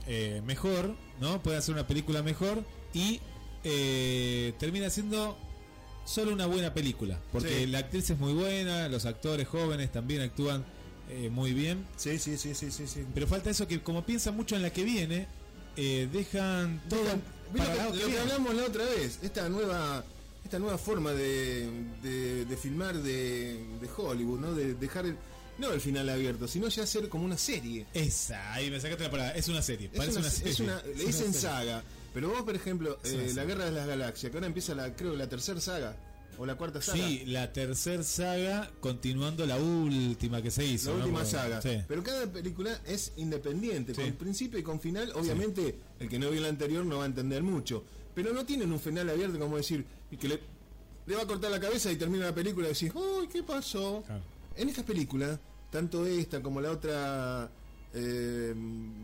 eh, mejor, ¿no? Pueden hacer una película mejor y eh, termina siendo solo una buena película. Porque Sí. la actriz es muy buena, los actores jóvenes también actúan eh, muy bien. Sí, sí, sí, sí, sí, sí. Pero falta eso que como piensan mucho en la que viene, eh, dejan todo Dejan- para lo que, lo hablamos la otra vez, esta nueva esta nueva forma de, de, de filmar de, de Hollywood, ¿no? De dejar el, no el final abierto, sino ya hacer como una serie. Esa, ahí me sacaste la palabra, es una serie, Es parece una, una, serie. es una- le dicen saga, pero vos, por ejemplo, eh, La. Guerra de las Galaxias, que ahora empieza la, creo, la tercera saga, o la cuarta saga. Sí, la tercera saga continuando la última que se hizo. La última saga. Sí. Pero cada película es independiente, Sí. con principio y con final. Obviamente, el que no vio la anterior no va a entender mucho. Pero no tienen un final abierto como decir, y que le, le va a cortar la cabeza y termina la película y decís, ¡ay, qué pasó! Claro. En estas películas, tanto esta como la otra, eh,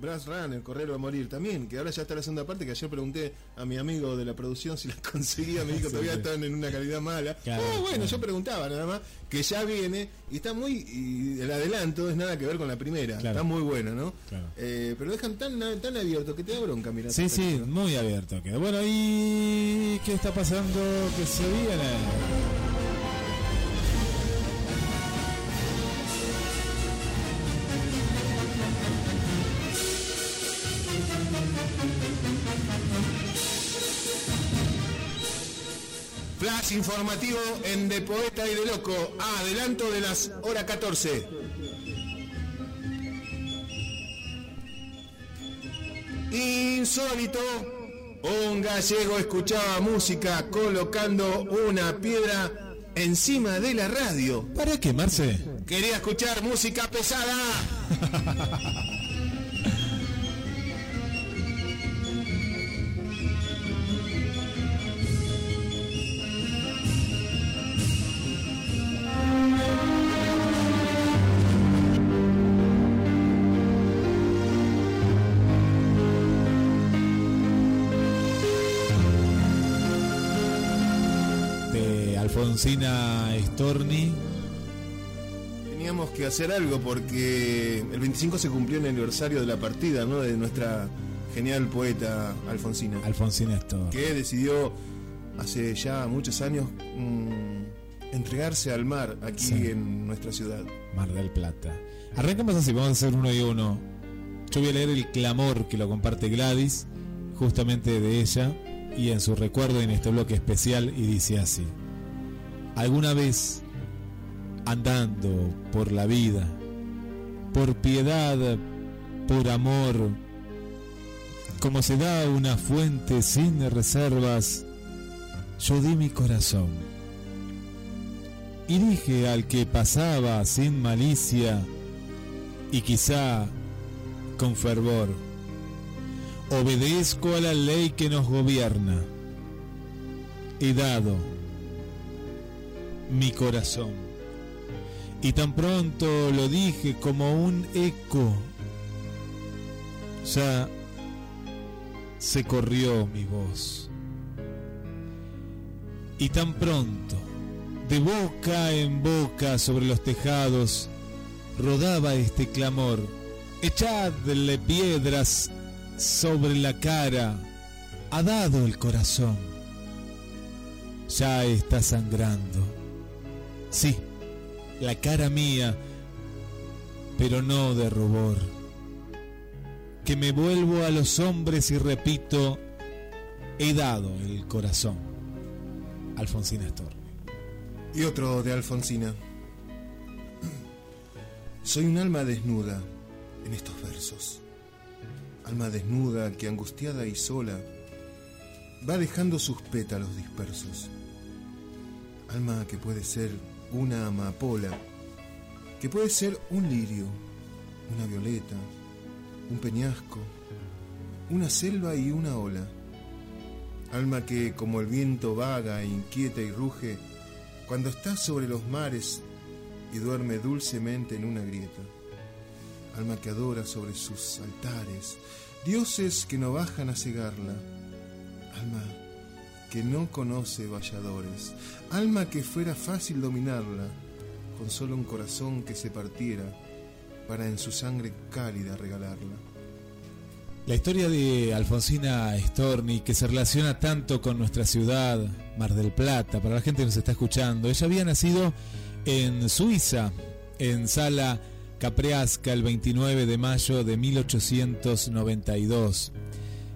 Brass Run, El Correro a Morir, también, que ahora ya está la segunda parte, que ayer pregunté a mi amigo de la producción si la *laughs* conseguía, me dijo Sí, todavía sí. están en una calidad mala. Claro, oh, bueno, claro. yo preguntaba nada más, que ya viene, y está muy, y el adelanto es nada que ver con la primera, Claro. está muy buena, ¿no? Eh, pero dejan tan, tan abierto que te da bronca, mira. Sí, sí, muy abierto. Bueno, ¿y qué está pasando que se viene? Flash informativo en De Poeta y de Loco. Adelanto de las hora 14. Insólito. Un gallego escuchaba música colocando una piedra encima de la radio. ¿Para qué, Marce? Quería escuchar música pesada. *laughs* Alfonsina Storni. Teníamos que hacer algo porque el 25 se cumplió el aniversario de la partida, ¿no? De nuestra genial poeta Alfonsina. Alfonsina Storni. que decidió hace ya muchos años mm, entregarse al mar aquí Sí. en nuestra ciudad. Mar del Plata. Arrancamos así, vamos a hacer uno y uno. Yo voy a leer el clamor que lo comparte Gladys, justamente de ella, y en su recuerdo en este bloque especial, y dice así. Alguna vez, andando por la vida, por piedad, por amor, como se da una fuente sin reservas, yo di mi corazón y dije al que pasaba sin malicia y quizá con fervor, obedezco a la ley que nos gobierna. He dado mi corazón y tan pronto lo dije como un eco, ya se corrió mi voz. Y tan pronto de boca en boca sobre los tejados rodaba este clamor. Echadle piedras sobre la cara. Ha dado el corazón. Ya está sangrando. Sí, la cara mía, pero no de rubor. Que me vuelvo a los hombres y repito, he dado el corazón. Alfonsina Storni. Y otro de Alfonsina. Soy un alma desnuda en estos versos. Alma desnuda que angustiada y sola va dejando sus pétalos dispersos. alma que puede ser una amapola, que puede ser un lirio, una violeta, un peñasco, una selva y una ola. Alma que, como el viento vaga, inquieta y ruge, cuando está sobre los mares y duerme dulcemente en una grieta. Alma que adora sobre sus altares, dioses que no bajan a cegarla. Alma que no conoce valladores, alma que fuera fácil dominarla, con solo un corazón que se partiera para en su sangre cálida regalarla. La historia de Alfonsina Storni, que se relaciona tanto con nuestra ciudad, Mar del Plata, para la gente que nos está escuchando, ella había nacido en Suiza, en Sala Capreasca, el 29 de mayo de 1892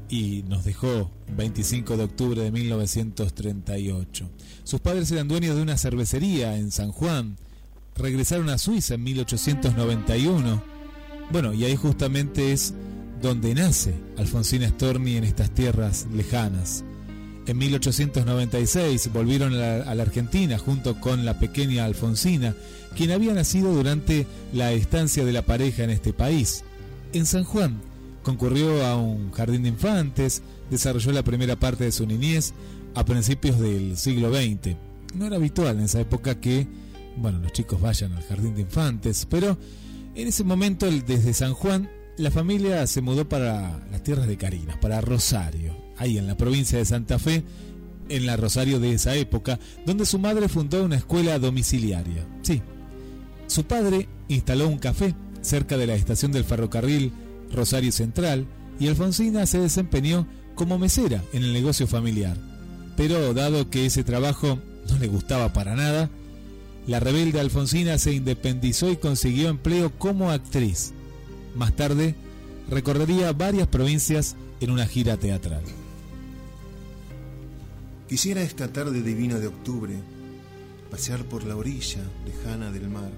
y nos dejó 25 de octubre de 1938. Sus padres eran dueños de una cervecería en San Juan. Regresaron a Suiza en 1891. Bueno, y ahí justamente es donde nace Alfonsina Storni en estas tierras lejanas. En 1896 volvieron a la, Argentina junto con la pequeña Alfonsina, quien había nacido durante la estancia de la pareja en este país. En San Juan concurrió a un jardín de infantes, desarrolló la primera parte de su niñez a principios del siglo XX. No era habitual en esa época que, bueno, los chicos vayan al jardín de infantes, pero en ese momento desde San Juan la familia se mudó para las tierras de Carinas, para Rosario, ahí en la provincia de Santa Fe, en la Rosario de esa época, donde su madre fundó una escuela domiciliaria. Sí, su padre instaló un café cerca de la estación del ferrocarril Rosario Central y Alfonsina se desempeñó como mesera en el negocio familiar. Pero dado que ese trabajo no le gustaba para nada, la rebelde Alfonsina se independizó y consiguió empleo como actriz. Más tarde, recorrería varias provincias en una gira teatral. Quisiera esta tarde divina de octubre pasear por la orilla lejana del mar,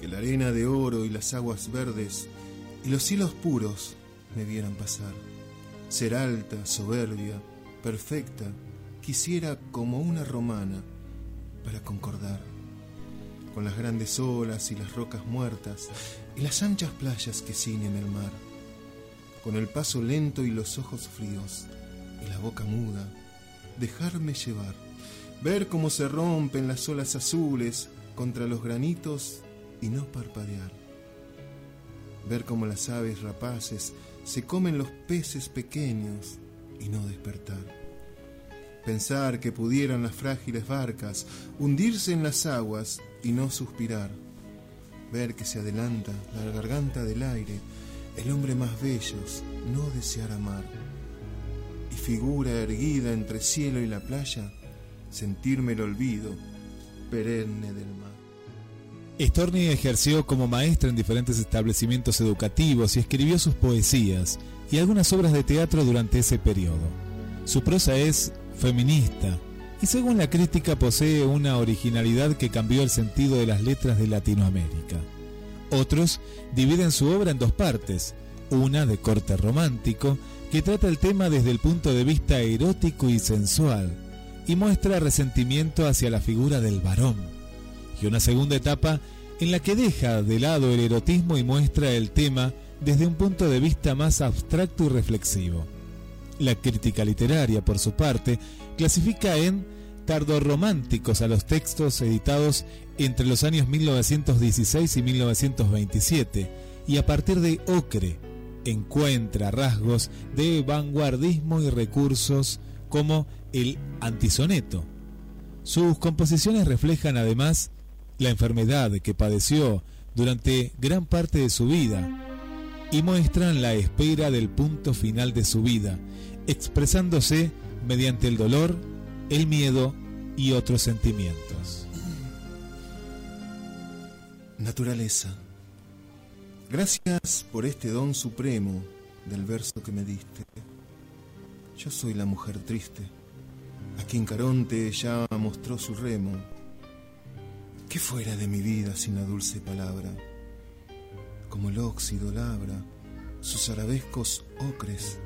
que la arena de oro y las aguas verdes y los cielos puros me vieran pasar. Ser alta, soberbia, perfecta, quisiera como una romana para concordar con las grandes olas y las rocas muertas y las anchas playas que ciñen el mar, con el paso lento y los ojos fríos y la boca muda, dejarme llevar, ver cómo se rompen las olas azules contra los granitos y no parpadear, ver cómo las aves rapaces se comen los peces pequeños y no despertar. Pensar que pudieran las frágiles barcas hundirse en las aguas y no suspirar. Ver que se adelanta la garganta del aire, el hombre más bellos, no desear amar. Y figura erguida entre cielo y la playa, sentirme el olvido perenne del mar. Storni ejerció como maestra en diferentes establecimientos educativos y escribió sus poesías y algunas obras de teatro durante ese periodo. Su prosa es feminista y según la crítica posee una originalidad que cambió el sentido de las letras de Latinoamérica. Otros dividen su obra en dos partes, una de corte romántico, que trata el tema desde el punto de vista erótico y sensual, y muestra resentimiento hacia la figura del varón, y una segunda etapa en la que deja de lado el erotismo y muestra el tema desde un punto de vista más abstracto y reflexivo. La crítica literaria, por su parte, clasifica en tardorrománticos a los textos editados entre los años 1916 y 1927, y a partir de Ocre encuentra rasgos de vanguardismo y recursos como el antisoneto. Sus composiciones reflejan además la enfermedad que padeció durante gran parte de su vida y muestran la espera del punto final de su vida, expresándose mediante el dolor, el miedo y otros sentimientos. Naturaleza, gracias por este don supremo del verso que me diste. Yo soy la mujer triste, a quien Caronte ya mostró su remo. ¿Qué fuera de mi vida sin la dulce palabra? Como el óxido labra sus arabescos ocres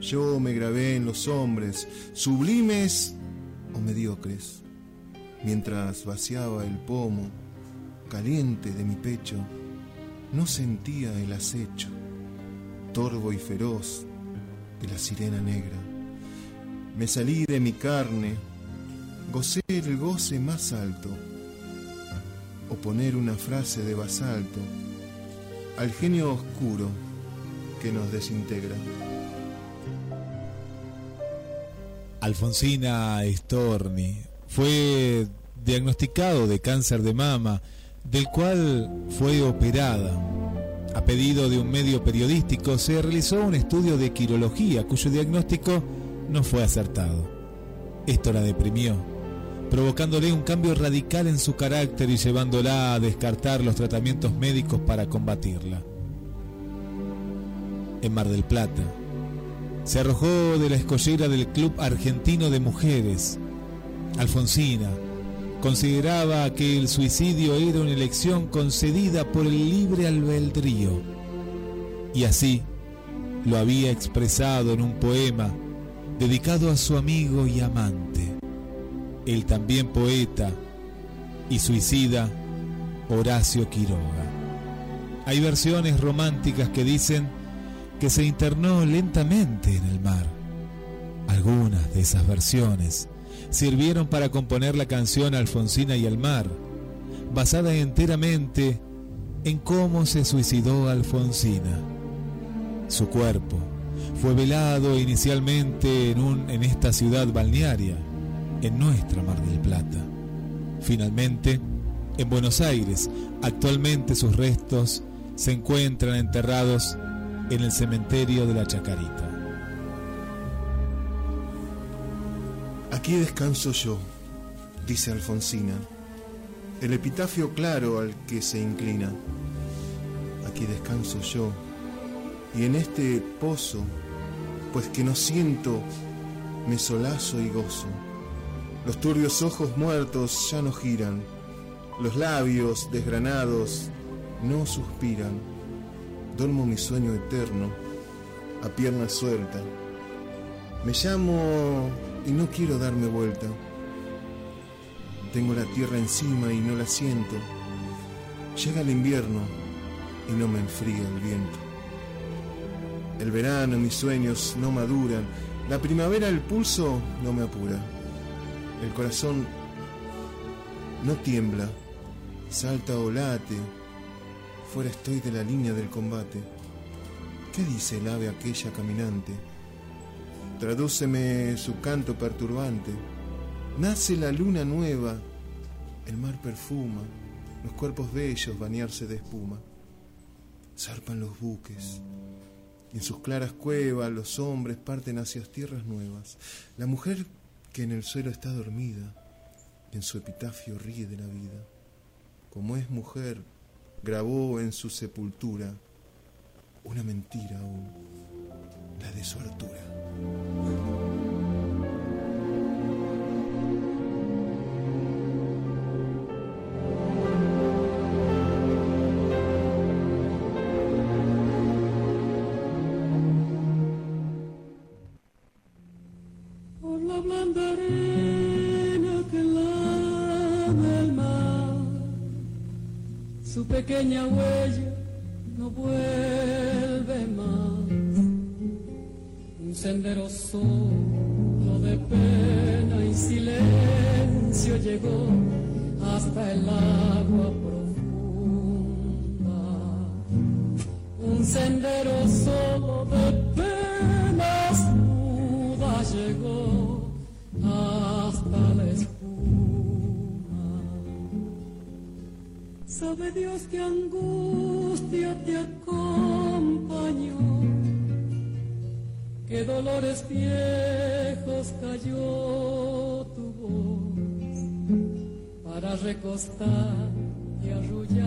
yo me grabé en los hombres, sublimes o mediocres, Mientras vaciaba el pomo caliente de mi pecho, no sentía el acecho, torvo y feroz, de la sirena negra. Me salí de mi carne, gocé el goce más alto, o poner una frase de basalto al genio oscuro que nos desintegra. Alfonsina Storni fue diagnosticado de cáncer de mama, del cual fue operada. A pedido de un medio periodístico se realizó un estudio de quirología cuyo diagnóstico no fue acertado. Esto la deprimió, provocándole un cambio radical en su carácter y llevándola a descartar los tratamientos médicos para combatirla. En Mar del Plata, se arrojó de la escollera del Club Argentino de Mujeres. Alfonsina consideraba que el suicidio era una elección concedida por el libre albedrío. Y así lo había expresado en un poema dedicado a su amigo y amante, el también poeta y suicida Horacio Quiroga. Hay versiones románticas que dicen que se internó lentamente en el mar. Algunas de esas versiones sirvieron para componer la canción Alfonsina y el mar, basada enteramente en cómo se suicidó Alfonsina. Su cuerpo fue velado inicialmente en, en esta ciudad balnearia, en nuestra Mar del Plata. Finalmente, en Buenos Aires, actualmente sus restos se encuentran enterrados en el cementerio de la Chacarita. Aquí descanso yo, dice Alfonsina, el epitafio claro al que se inclina. Aquí descanso yo, y en este pozo, pues que no siento, me solazo y gozo. Los turbios ojos muertos ya no giran, los labios desgranados no suspiran. Duermo mi sueño eterno a pierna suelta. Me llamo y no quiero darme vuelta. Tengo la tierra encima y no la siento. Llega el invierno y no me enfría el viento. El verano mis sueños no maduran. La primavera el pulso no me apura. El corazón no tiembla, salta o late. Fuera estoy de la línea del combate. ¿Qué dice el ave aquella caminante? Tradúceme su canto perturbante. Nace la luna nueva, el mar perfuma, los cuerpos bellos bañarse de espuma. Zarpan los buques, en sus claras cuevas los hombres parten hacia tierras nuevas. La mujer que en el suelo está dormida, en su epitafio ríe de la vida. Como es mujer, grabó en su sepultura una mentira aún, la de su altura. Pequeña huella dolores viejos cayó tu voz para recostar y arrullada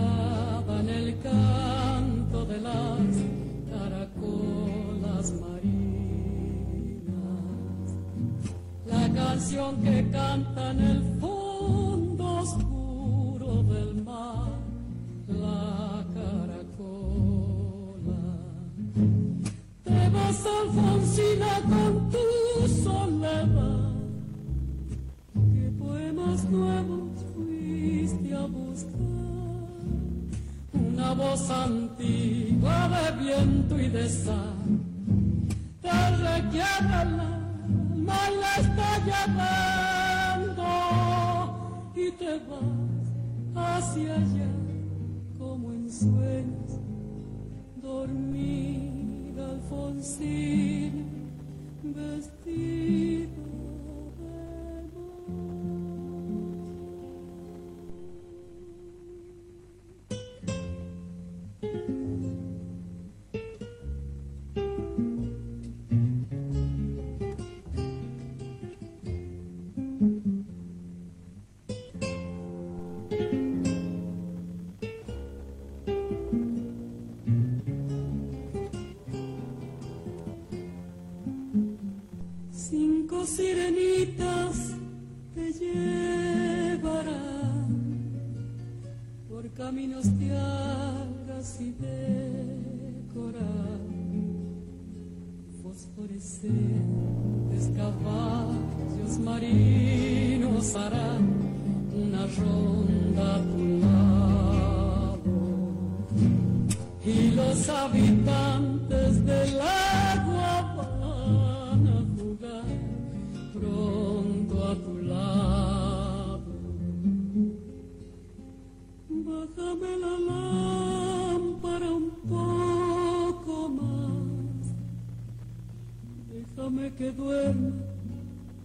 que duerme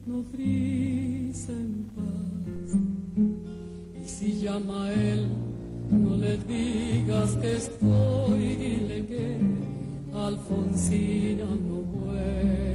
no frisa en paz. Y si llama a él, no le digas que estoy, dile que Alfonsina no vuelve.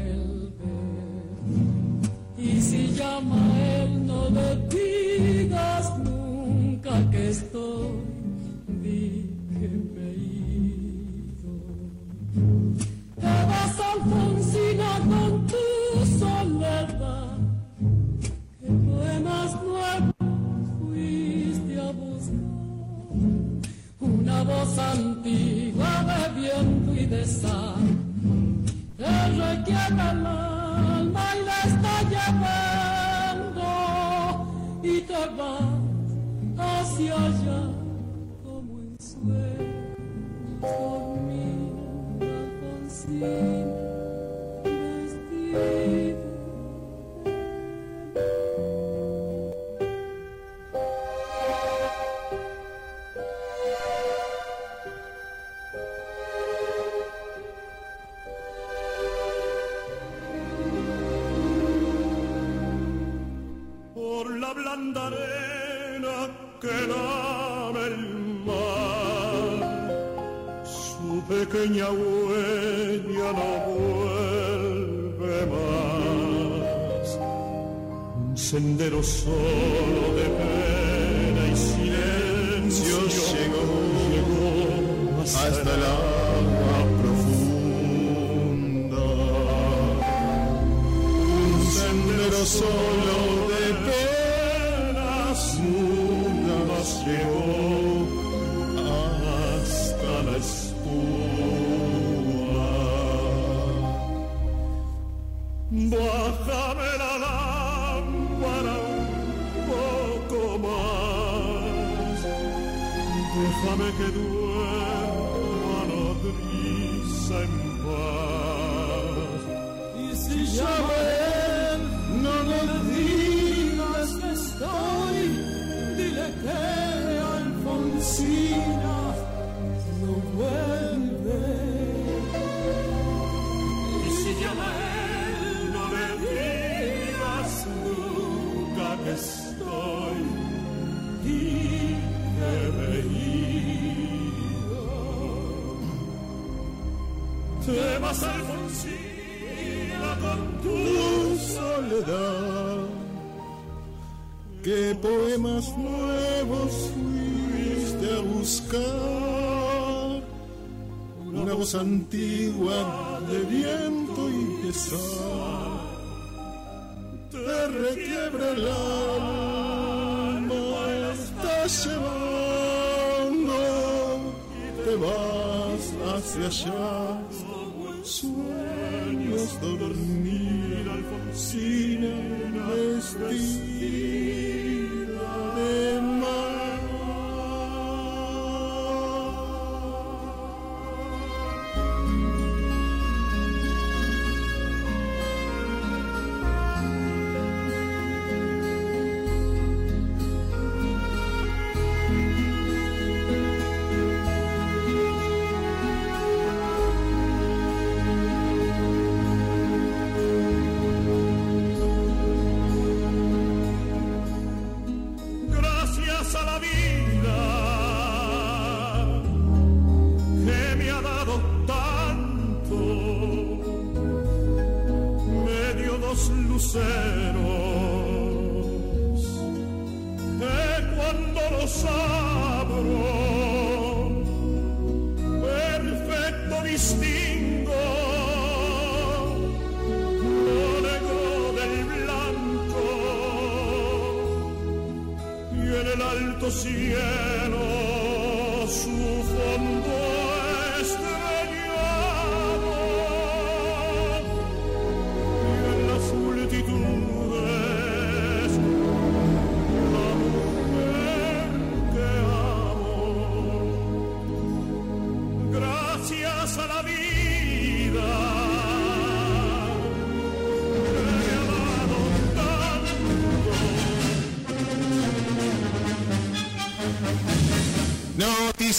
voz antigua de viento y pesar te requiebra el alma, estás llevando, te vas hacia allá.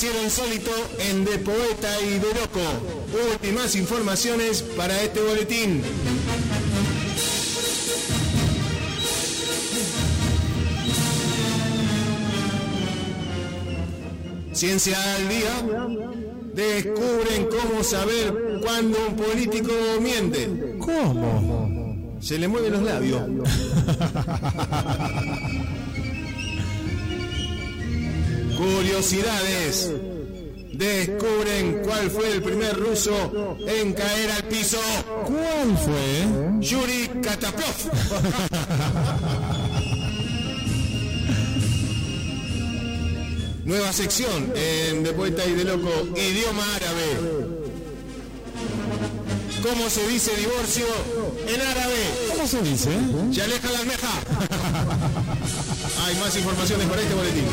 Noticiero insólito en De Poeta y de Loco. Últimas informaciones para este boletín. Ciencia al día. Descubren cómo saber cuándo un político miente. ¿Cómo? Se le mueven los labios. *laughs* Curiosidades. Descubren cuál fue el primer ruso en caer al piso. ¿Cuál fue? Yuri Kataplov. *laughs* Nueva sección en De Poeta y de Loco, idioma árabe. ¿Cómo se dice divorcio en árabe? ¿Cómo se dice? Ya aleja la almeja. *laughs* Hay más informaciones para este boletín.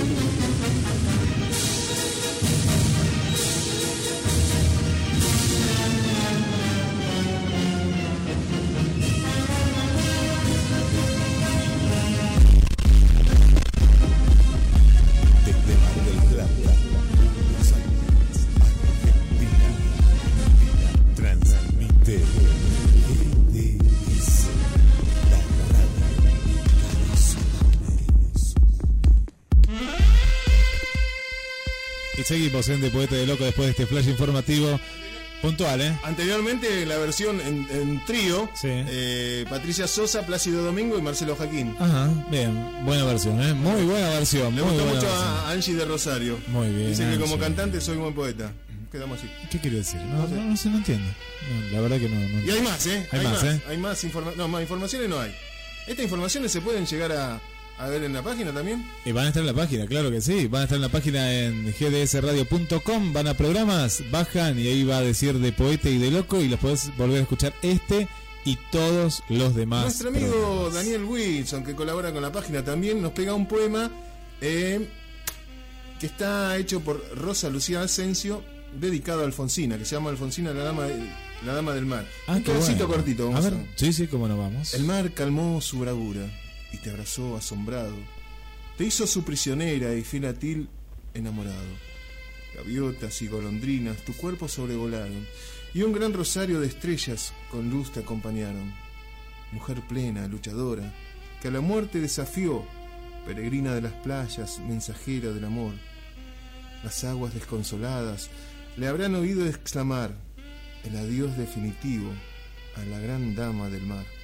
De Poeta de Loco después de este flash informativo puntual, ¿eh? Anteriormente la versión en, en trío, eh, Patricia Sosa, Plácido Domingo y Marcelo Jaquín. Ajá, bien, buena versión, ¿eh? Muy buena versión. Le gustó buena mucho versión. a Angie de Rosario. Muy bien, Dice que como cantante soy buen poeta. Quedamos así. ¿Qué quiere decir? No, no, no sé, no entiendo. No, la verdad que no. no- Y hay más, ¿eh? Hay, más, ¿eh? Hay más informa No, más informaciones no hay. Estas informaciones se pueden llegar a, a ver en la página también. Y van a estar en la página, claro que sí. Van a estar en la página en gdsradio.com. Van a programas, bajan y ahí va a decir de poeta y de loco. Y los podés volver a escuchar este y todos los demás. Nuestro amigo programas. Daniel Wilson, que colabora con la página también, nos pega un poema eh, que está hecho por Rosa Lucía Asensio, dedicado a Alfonsina, que se llama Alfonsina la dama, de- la dama del mar. Ah, un pedacito bueno. cortito. A vamos ver, sí, sí, cómo no vamos. El mar calmó su bravura y te abrazó asombrado. Te hizo su prisionera y fiel a ti enamorado. Gaviotas y golondrinas tu cuerpo sobrevolaron y un gran rosario de estrellas con luz te acompañaron. Mujer plena, luchadora, que a la muerte desafió, peregrina de las playas, mensajera del amor. Las aguas desconsoladas le habrán oído exclamar el adiós definitivo a la gran dama del mar.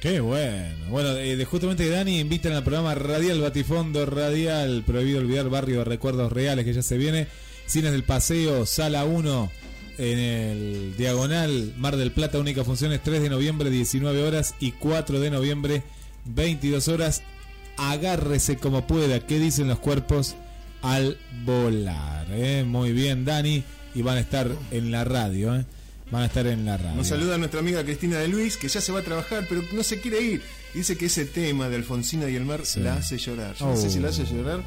Qué bueno. Bueno, eh, justamente Dani invitan al programa Radial Batifondo Radial, prohibido olvidar Barrio de Recuerdos Reales, que ya se viene. Cines del Paseo, Sala 1, en el Diagonal, Mar del Plata, única función es 3 de noviembre, 19 horas, y 4 de noviembre, 22 horas. Agárrese como pueda, ¿qué dicen los cuerpos al volar? eh? Muy bien, Dani, y van a estar en la radio, ¿eh? Van a estar en la radio. Nos saluda nuestra amiga Cristina de Luis, que ya se va a trabajar, pero no se quiere ir. Dice que ese tema de Alfonsina y el mar Sí. la hace llorar. Yo no sé Oh. si la hace llorar,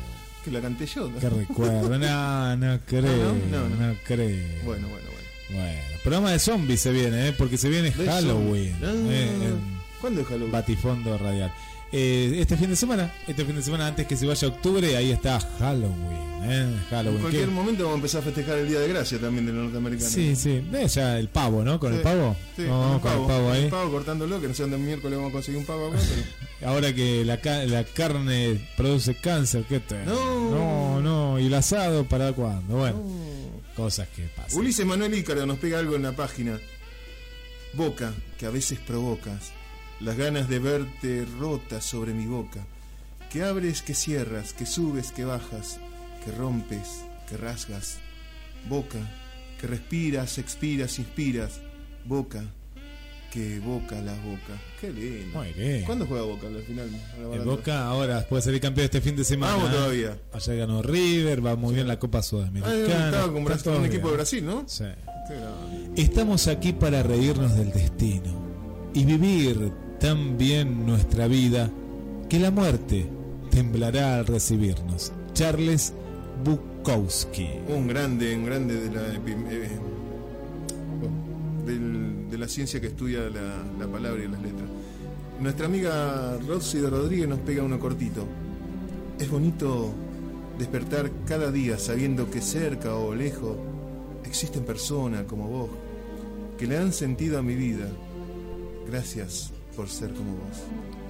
que la canté yo. ¿no? Que recuerdo, no, no *laughs* creo, No, no, no, creo. Bueno, bueno, bueno. Bueno, programa de zombies se viene, ¿eh? porque se viene De Halloween. ¿eh? Ah, en ¿Cuándo es Halloween? Batifondo Radial. Eh, este fin de semana, este fin de semana antes que se vaya octubre, ahí está Halloween. ¿eh? Halloween. En cualquier ¿Qué? momento vamos a empezar a festejar el Día de Gracia también de los norteamericanos. Sí, sí, ve ya el pavo, ¿no? Con Sí, el pavo. Sí, No, con el pavo, ahí. El pavo cortándolo, que no sé dónde miércoles vamos a conseguir un pavo pero... *laughs* Ahora que la, ca- la carne produce cáncer, ¿qué te? No. no, no. ¿Y el asado para cuándo? Bueno, cosas que pasan. Ulises Manuel Ícaro nos pega algo en la página. Boca, que a veces provocas. Las ganas de verte rota sobre mi boca, que abres, que cierras, que subes, que bajas, que rompes, que rasgas, boca, que respiras, expiras, inspiras, boca, que evoca la boca. Qué lindo. Muy bien. ¿Cuándo juega Boca al final? El baranda? Boca ahora puede salir campeón este fin de semana. Vamos ¿eh? todavía. Ayer ganó River, va muy bien la Copa Ah, Sudamericana. estaba con Brasil- todo un equipo de Brasil, ¿no? Sí. Estamos aquí para reírnos del destino y vivir tan bien nuestra vida que la muerte temblará al recibirnos. Charles Bukowski. Un grande, un grande de la, eh, de la ciencia que estudia la, la palabra y las letras. Nuestra amiga Rosy de Rodríguez nos pega uno cortito. Es bonito despertar cada día sabiendo que cerca o lejos existen personas como vos que le dan sentido a mi vida. Gracias por ser como vos.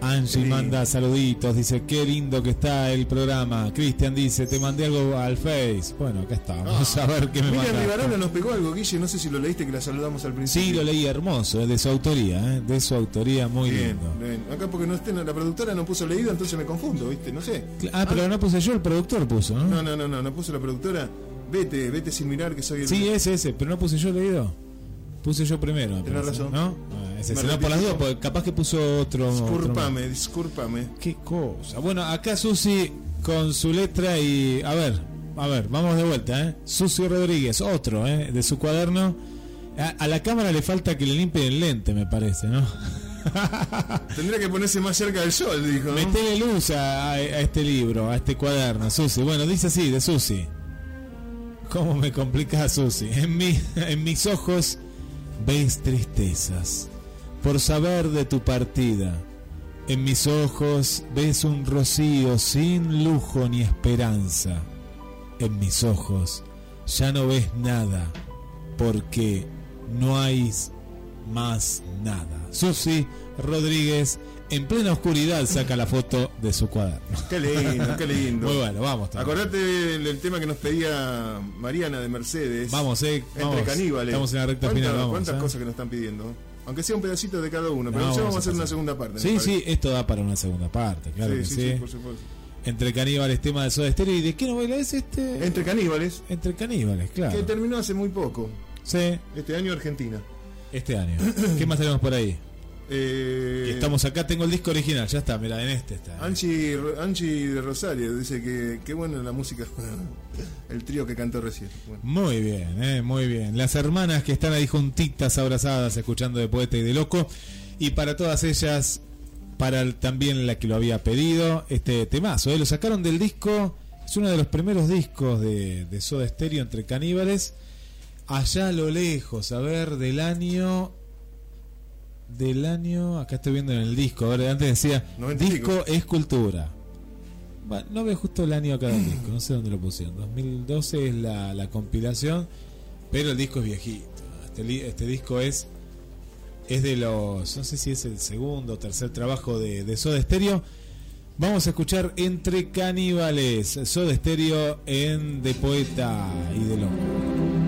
Angie Sí. manda saluditos, dice qué lindo que está el programa. Cristian dice, te mandé algo al Face. Bueno, acá está, vamos *laughs* a ver qué me Miriam. Rivarola nos pegó algo, Guille, no sé si lo leíste que la saludamos al principio. Sí, lo leí hermoso, es de su autoría, ¿eh? de su autoría muy Bien, lindo. bien. Acá porque no esté, la productora no puso leído, entonces me confundo, ¿viste? No sé. Ah, pero no puse yo, el productor puso, ¿no? No, no, no, no, no puso la productora. Vete, vete sin mirar que soy el. Sí, ese, ese, pero no puse yo leído. Puse yo primero. parece, razón. ¿No? Ah, ese, Me si no, por las dudas, porque capaz que puso otro. Discúlpame, discúlpame. Qué cosa. Bueno, acá Susi con su letra y. A ver, a ver, vamos de vuelta, ¿eh? Susi Rodríguez, otro, ¿eh? De su cuaderno. A, a la cámara le falta que le limpien el lente, me parece, ¿no? *laughs* Tendría que ponerse más cerca del sol, dijo. ¿no? Metele luz a, a- a este libro, a este cuaderno, Susi. Bueno, dice así, de Susi. ¿Cómo me complica Susi? En, mi, *laughs* en mis ojos ves tristezas por saber de tu partida. En mis ojos ves un rocío sin lujo ni esperanza. En mis ojos ya no ves nada porque no hay más nada. Susi Rodríguez en plena oscuridad saca la foto de su cuaderno. Qué lindo, qué lindo. Muy bueno, vamos. también. Acordate del, del tema que nos pedía Mariana de Mercedes. Vamos, eh, Entre vamos. caníbales. Estamos en la recta ¿Cuántas- final, vamos, ¿Cuántas eh? cosas que nos están pidiendo? Aunque sea un pedacito de cada uno, pero No, ya vamos a hacer una segunda parte. Sí, sí, esto da para una segunda parte, claro Sí, que sí, sí. sí, por supuesto. Entre caníbales, tema de Soda Stereo. ¿Y de qué novela es este? Entre caníbales. Entre caníbales, claro. Que terminó hace muy poco. Sí, Este año Argentina. este año. ¿Qué más tenemos por ahí? Eh, estamos acá, tengo el disco original, ya está, mira, en este está. Angie, Angie de Rosario dice que qué buena la música. *laughs* El trío que cantó recién. Bueno. Muy bien, eh, muy bien. Las hermanas que están ahí juntitas, abrazadas, escuchando de poeta y de loco. Y para todas ellas, para también la que lo había pedido, este temazo, eh, lo sacaron del disco, es uno de los primeros discos de, de Soda Stereo entre caníbales. Allá a lo lejos, a ver, del año. Del año. Acá estoy viendo en el disco, a ver, antes decía: Disco Escultura. Bueno, no veo justo el año acá del disco, no sé dónde lo pusieron. 2012 es la, la compilación, pero el disco es viejito. Este, este disco es es de los, no sé si es el segundo o tercer trabajo de, de Soda Stereo. Vamos a escuchar Entre Caníbales, Soda Stereo en De Poeta y de Loco.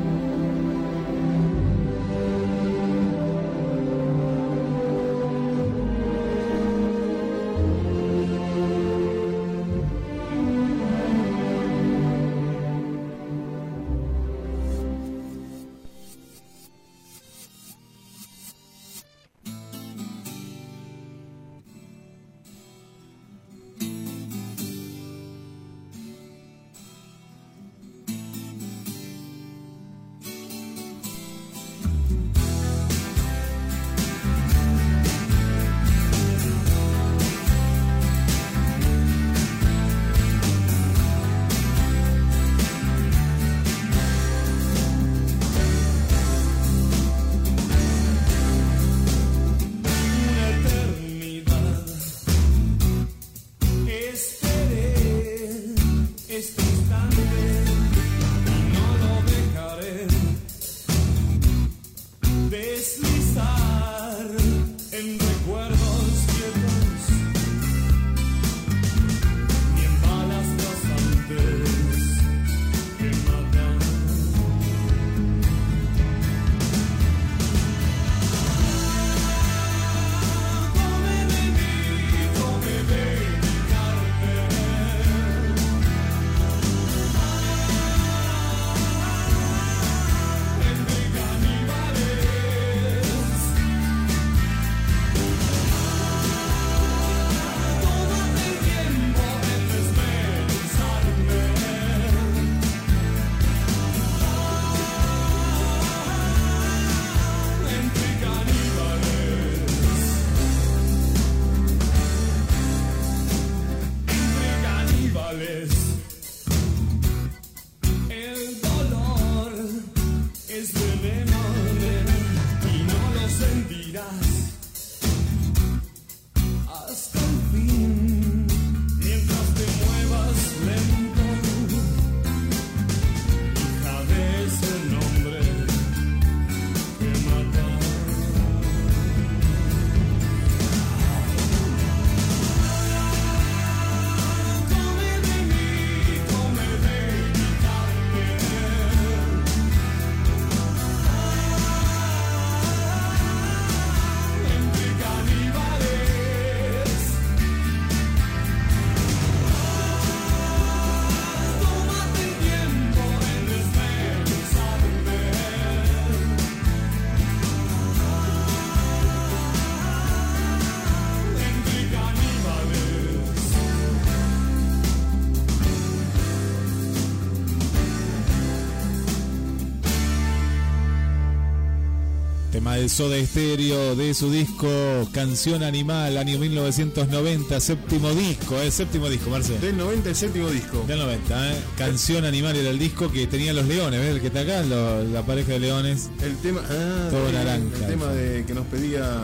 De Soda Stereo de su disco Canción Animal, año 1990, séptimo disco, eh, séptimo disco, Marcelo. Del 90 el séptimo disco. Del 90, eh. Canción Animal era el disco que tenía los leones, ¿ves? El que está acá, lo- la pareja de leones. El tema, ah, Todo el- naranja. El tema de que nos pedía.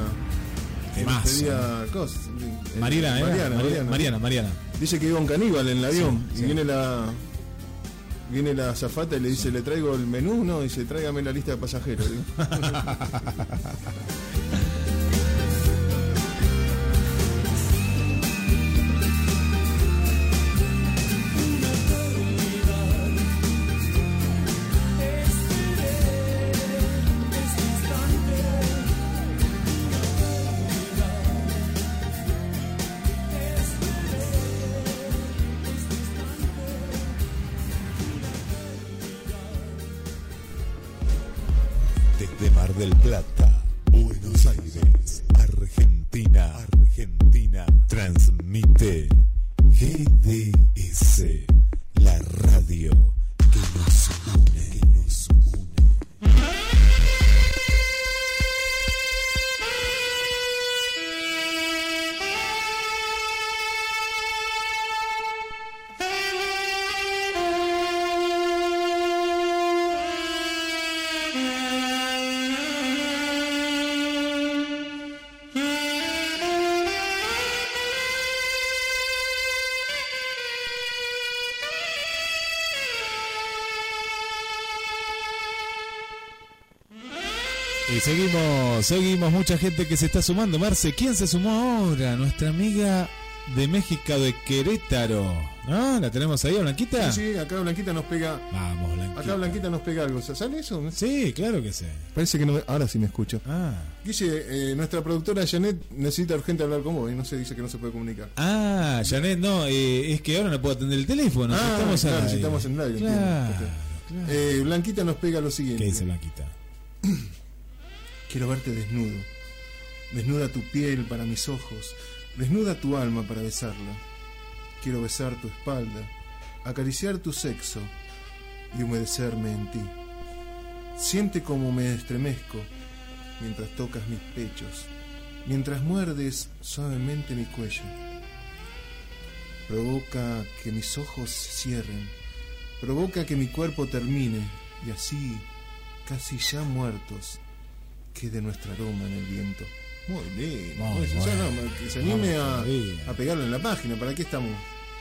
Que nos Temazo. pedía cosas. Eh, Mariana, ¿eh? Mariana, Mariana, Mariana. Mariana, Mariana. Dice que iba un caníbal en el avión Sí, y sí. viene la viene la azafata y le dice, ¿le traigo el menú? No, dice, tráigame la lista de pasajeros. *laughs* Y seguimos, seguimos, mucha gente que se está sumando. Marce, ¿quién se sumó ahora? Nuestra amiga de México de Querétaro. ¿No? ¿La tenemos ahí, Blanquita? Sí, sí, acá Blanquita nos pega. Vamos, Blanquita. Acá Blanquita nos pega algo. ¿Sale eso? Sí, claro que sí. Parece que no. Ahora sí me escucho. Ah. Guille, eh, nuestra productora Janet necesita urgente hablar con vos y no se dice que no se puede comunicar. Ah, Janet, no, eh, es que ahora no puedo atender el teléfono. Ah, estamos claro, aire. si estamos en el aire, Claro. Eh, Blanquita nos pega lo siguiente. ¿Qué dice Blanquita? *clears throat* Quiero verte desnudo. Desnuda tu piel para mis ojos. Desnuda tu alma para besarla. Quiero besar tu espalda, acariciar tu sexo y humedecerme en ti. Siente como me estremezco mientras tocas mis pechos, mientras muerdes suavemente mi cuello. Provoca que mis ojos se cierren, provoca que mi cuerpo termine y así, casi ya muertos, quede nuestro aroma en el viento. Muy bien. Muy Pues, o sea, bueno. no, que se anime Vamos a, pegarlo en la página. ¿Para qué estamos?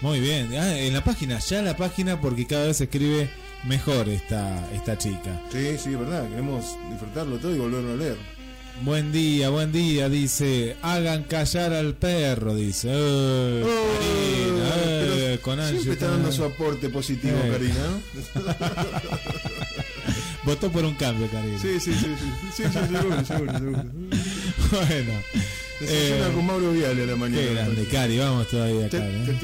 Muy bien. Ah, en la página, ya en la página, porque cada vez se escribe mejor esta, esta chica. Sí, sí, verdad. Queremos disfrutarlo todo y volverlo a leer. Buen día, buen día, dice. Hagan callar al perro, dice. Eh, Karina, eh, con siempre está está- dando su aporte positivo, Eh. Karina. *laughs* *laughs* Votó por un cambio, Karina. Sí, sí, sí, sí, sí, sí, seguro, seguro, seguro. *laughs* bueno. Desayuna eh, con Mauro Viale a la mañana. Qué grande, Cari, vamos todavía, Cari. ¿eh?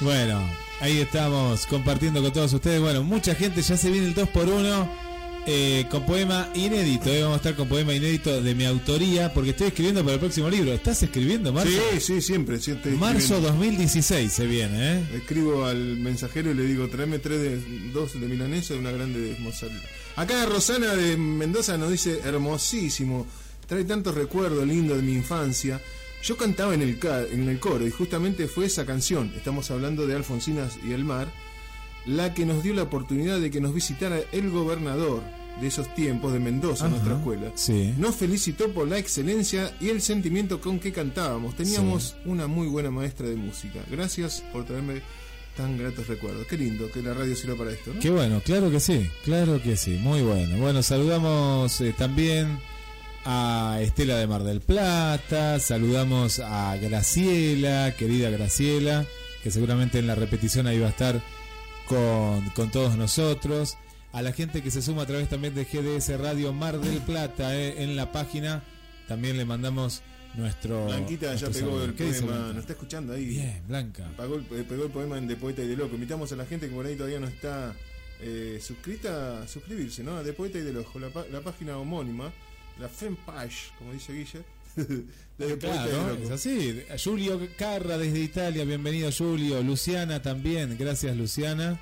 Bueno, ahí estamos compartiendo con todos ustedes. Bueno, mucha gente ya se viene el 2x1 eh, con poema inédito. eh. Vamos a estar con poema inédito de mi autoría porque estoy escribiendo para el próximo libro. ¿Estás escribiendo, Marzo? Sí, sí, siempre. sí, Marzo escribiendo. 2016 se viene, ¿eh? Escribo al mensajero y le digo, tráeme tres de, dos de milanesa y una grande de mozzarella. Acá Rosana de Mendoza nos dice, hermosísimo, trae tantos recuerdos lindos de mi infancia. Yo cantaba en el, en el coro y justamente fue esa canción, estamos hablando de Alfonsinas y el mar, la que nos dio la oportunidad de que nos visitara el gobernador de esos tiempos de Mendoza, Ajá, nuestra escuela. sí. Nos felicitó por la excelencia y el sentimiento con que cantábamos. Teníamos una muy buena maestra de música. Gracias por traerme tan gratos recuerdos. Qué lindo que la radio sirva para esto, ¿no? Qué bueno, claro que sí, claro que sí, muy bueno. Bueno, saludamos eh, también a Estela de Mar del Plata, saludamos a Graciela, querida Graciela, que seguramente en la repetición ahí va a estar con, con todos nosotros. A la gente que se suma a través también de GDS Radio Mar del Plata eh, en la página, también le mandamos nuestro... Blanquita ya pegó saludo. el ¿Qué dice poema, nos está escuchando ahí. Bien, Blanca. Pagó el- eh, pegó el poema en De Poeta y de Loco. Invitamos a la gente que por ahí todavía no está eh, suscrita a suscribirse, ¿no? A De Poeta y de Loco, la, la página homónima, la fanpage, como dice Guille. *laughs* Claro, es así. Julio Carra desde Italia, bienvenido Julio. Luciana también, gracias Luciana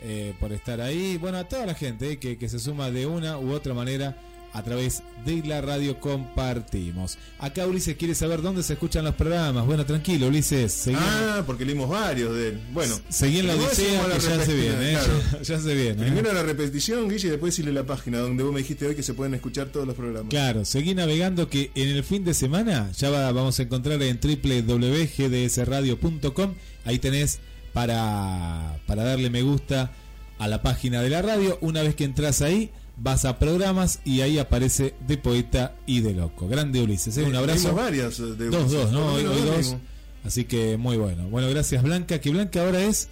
eh, por estar ahí. Bueno, a toda la gente eh, que, que se suma de una u otra manera a través de la radio compartimos. Acá Ulises quiere saber dónde se escuchan los programas. Bueno, tranquilo, Ulises. Seguí, Ah, porque leímos varios de él. Bueno, seguí en la odisea que la ya se viene, ¿eh? *laughs* claro. ya se viene. ¿eh? Primero la repetición, Guille, y después decirle la página donde vos me dijiste hoy que se pueden escuchar todos los programas. Claro, seguí navegando que en el fin de semana ya va- vamos a encontrar en www.gdsradio.com. Ahí tenés para, para darle me gusta a la página de la radio. Una vez que entras ahí, vas a programas y ahí aparece de poeta y de loco. Grande Ulises, ¿eh? un Eh, abrazo. varias, eh, de dos, dos, ¿no? Hoy, dos. Así que muy bueno. Bueno, gracias Blanca, que Blanca ahora es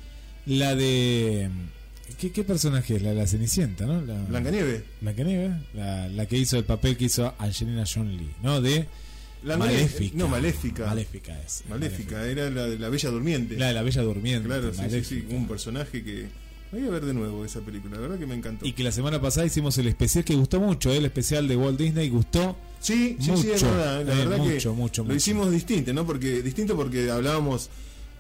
la de... ¿Qué, qué personaje es? La de la Cenicienta, ¿no? La, Blancanieve. Blancanieve, la, la que hizo el papel que hizo Angelina Jolie, ¿no? De La Maléfica. No, Maléfica. Maléfica es. Maléfica, era la de la Bella Durmiente. La de la Bella Durmiente. Claro, sí, sí, Maléfica. sí, un personaje que... Voy a ver de nuevo esa película, la verdad que me encantó. Y que la semana pasada hicimos el especial que gustó mucho, ¿eh? el especial de Walt Disney gustó. Sí, sí, mucho, sí, es verdad. La eh, verdad mucho, que mucho, lo mucho. hicimos distinto, ¿no? Porque distinto porque hablábamos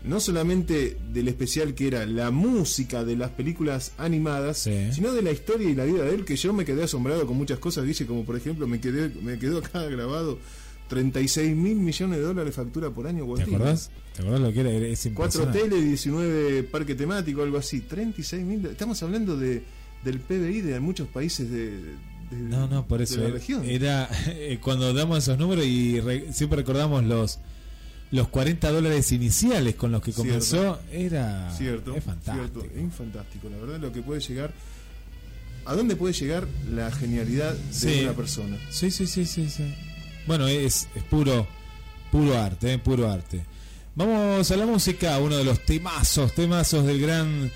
no solamente del especial que era la música de las películas animadas, sino de la historia y la vida de él, que yo me quedé asombrado con muchas cosas, dice como por ejemplo me quedé me quedó acá grabado 36 mil millones de dólares factura por año. ¿Te acordás? ¿Te acordás lo que era? Es Cuatro impresionante. hoteles, 19 parques temáticos, algo así. 36 mil. Estamos hablando de del PBI de muchos países de, de- No, no, por eso de la era, región. era, *laughs* eh, cuando damos esos números y re- siempre recordamos los los 40 dólares iniciales con los que Cierto. comenzó, era Cierto, es fantástico. cierto, es fantástico. La verdad, lo que puede llegar. ¿A dónde puede llegar la genialidad de Sí. una persona? Sí, sí, sí, sí, sí. Bueno, es, es puro puro arte, eh, puro arte. Vamos a la música, uno de los temazos, temazos del gran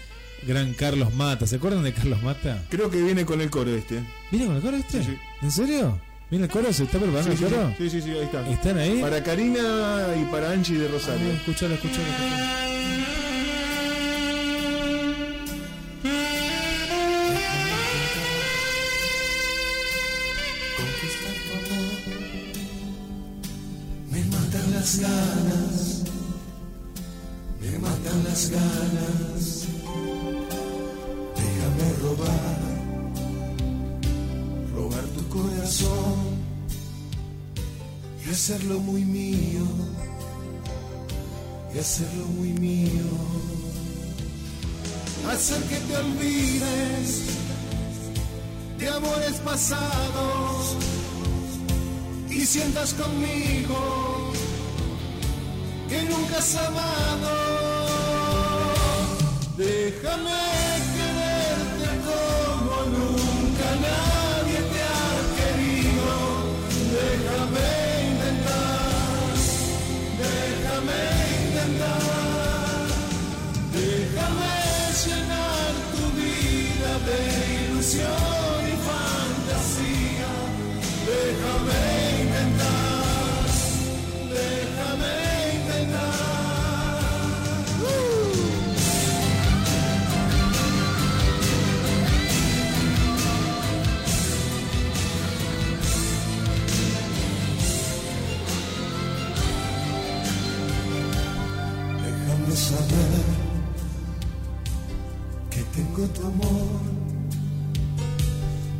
gran Carlos Mata. ¿Se acuerdan de Carlos Mata? Creo que viene con el coro este. ¿Viene con el coro este? Sí, sí. ¿En serio? ¿Viene el coro? ¿Se está preparando Sí, el coro? sí, sí, sí, ahí está. ¿Están ahí? Para Karina y para Angie de Rosario. Ah, escuchalo, escuchalo, escuchalo. Las ganas Me matan las ganas. Déjame robar Robar tu corazón Y hacerlo muy mío Y hacerlo muy mío. Hacer que te olvides de amores pasados y sientas conmigo que nunca has amado. Déjame tu amor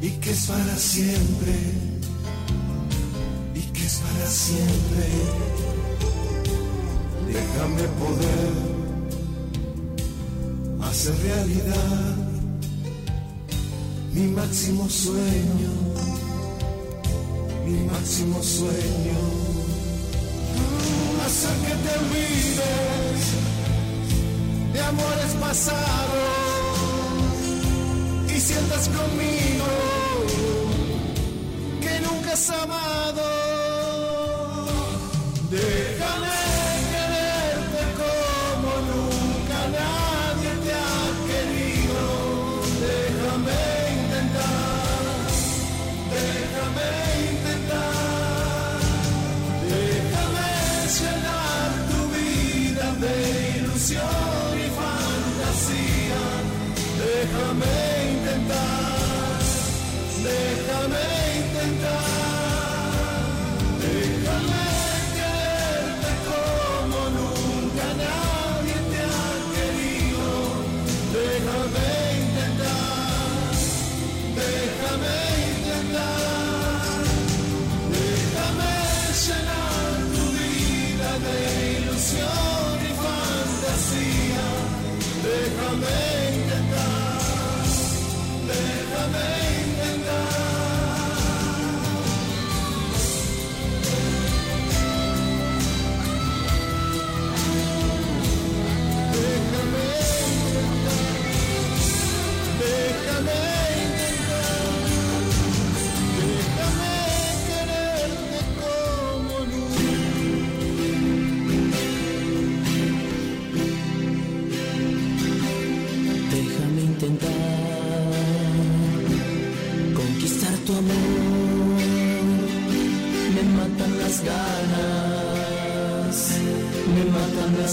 y que es para siempre y que es para siempre. Déjame poder hacer realidad mi máximo sueño, mi máximo sueño. Hacer que te olvides de amores pasados sientas conmigo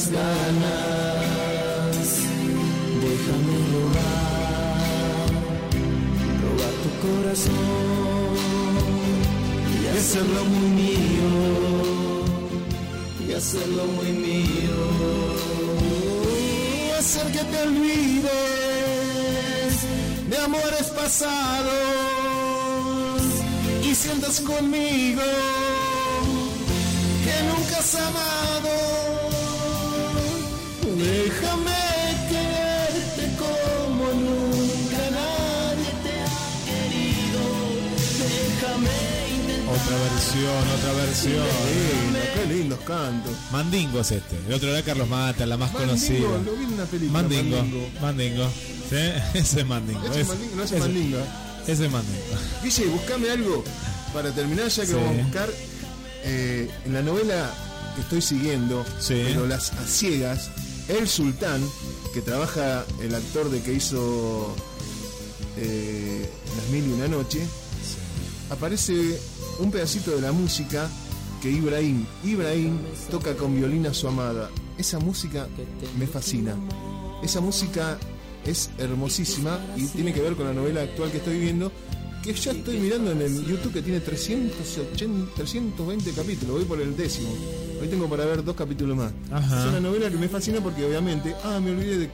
ganas. Déjame robar, robar tu corazón y hacerlo muy mío, y hacerlo muy mío. Y hacer que te olvides de amores pasados y sientas conmigo Otra versión, otra versión. Lindo, qué lindos cantos. Mandingo es este. El otro era Carlos Mata, la más Mandingo, conocida. lo vi en una película, Mandingo. Mandingo. ¿Sí? *laughs* Ese es Mandingo. Ese es Mandingo, no ese es Mandingo. Ese es Mandingo. Guille, buscame algo para terminar, ya que Sí. vamos a buscar. eh, en la novela que estoy siguiendo, pero las a ciegas, El Sultán, que trabaja el actor de que hizo eh, Las Mil y Una Noche, aparece un pedacito de la música que Ibrahim, Ibrahim toca con violín a su amada. Esa música me fascina. Esa música es hermosísima y tiene que ver con la novela actual que estoy viendo, que ya estoy mirando en el YouTube que tiene 380, 320 capítulos, voy por el décimo. Hoy tengo para ver dos capítulos más. Ajá. Es una novela que me fascina porque obviamente, ah, me olvidé de,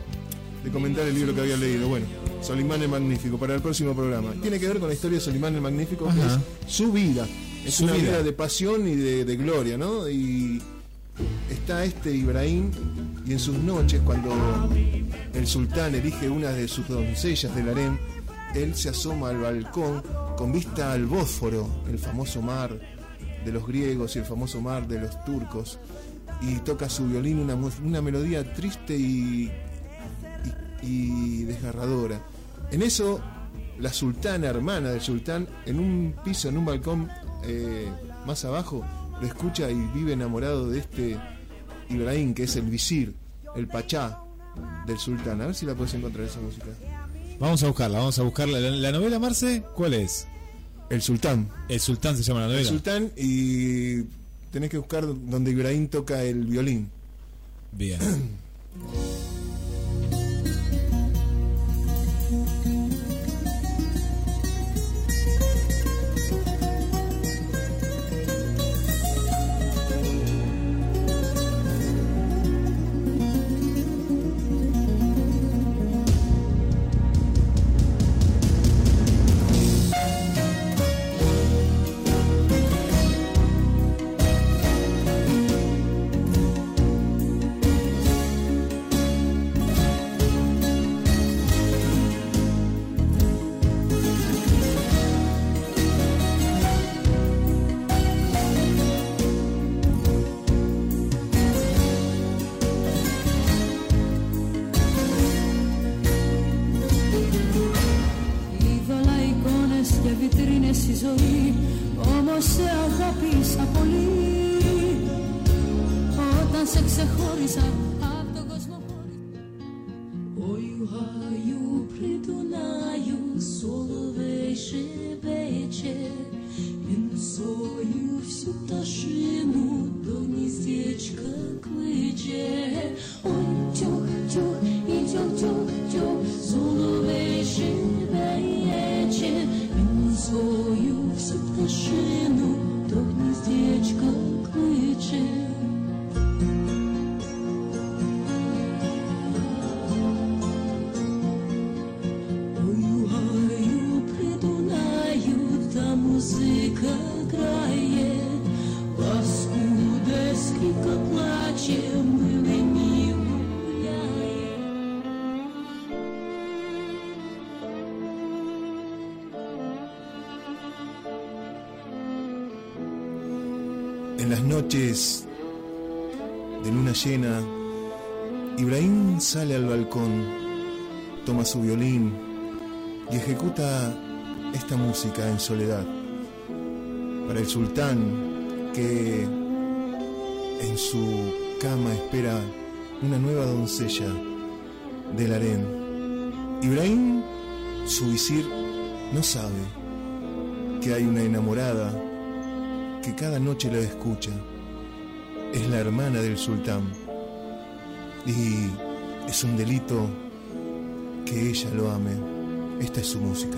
de comentar el libro que había leído. Bueno, Solimán el Magnífico, para el próximo programa. Tiene que ver con la historia de Solimán el Magnífico, que es su vida. Es Su una vida. vida de pasión y de, de gloria, ¿no? Y está este Ibrahim y en sus noches cuando el sultán elige una de sus doncellas del harem, él se asoma al balcón con vista al Bósforo, el famoso mar de los griegos y el famoso mar de los turcos, y toca su violín una, una melodía triste y, y, desgarradora. En eso, la sultana, hermana del sultán, en un piso, en un balcón eh, más abajo, lo escucha y vive enamorado de este Ibrahim, que es el visir, el pachá del sultán. A ver si la puedes encontrar esa música. Vamos a buscarla, vamos a buscarla. La, la novela, Marce, ¿cuál es? El sultán. El sultán se llama la El novela. sultán y tenés que buscar donde Ibrahim toca el violín. Bien. *clears throat* sale al balcón, toma su violín y ejecuta esta música en soledad. Para el sultán que en su cama espera una nueva doncella del harén. Ibrahim, su visir, no sabe. que hay una enamorada que cada noche la escucha. Es la hermana del sultán. Y es un delito que ella lo ame. Esta es su música.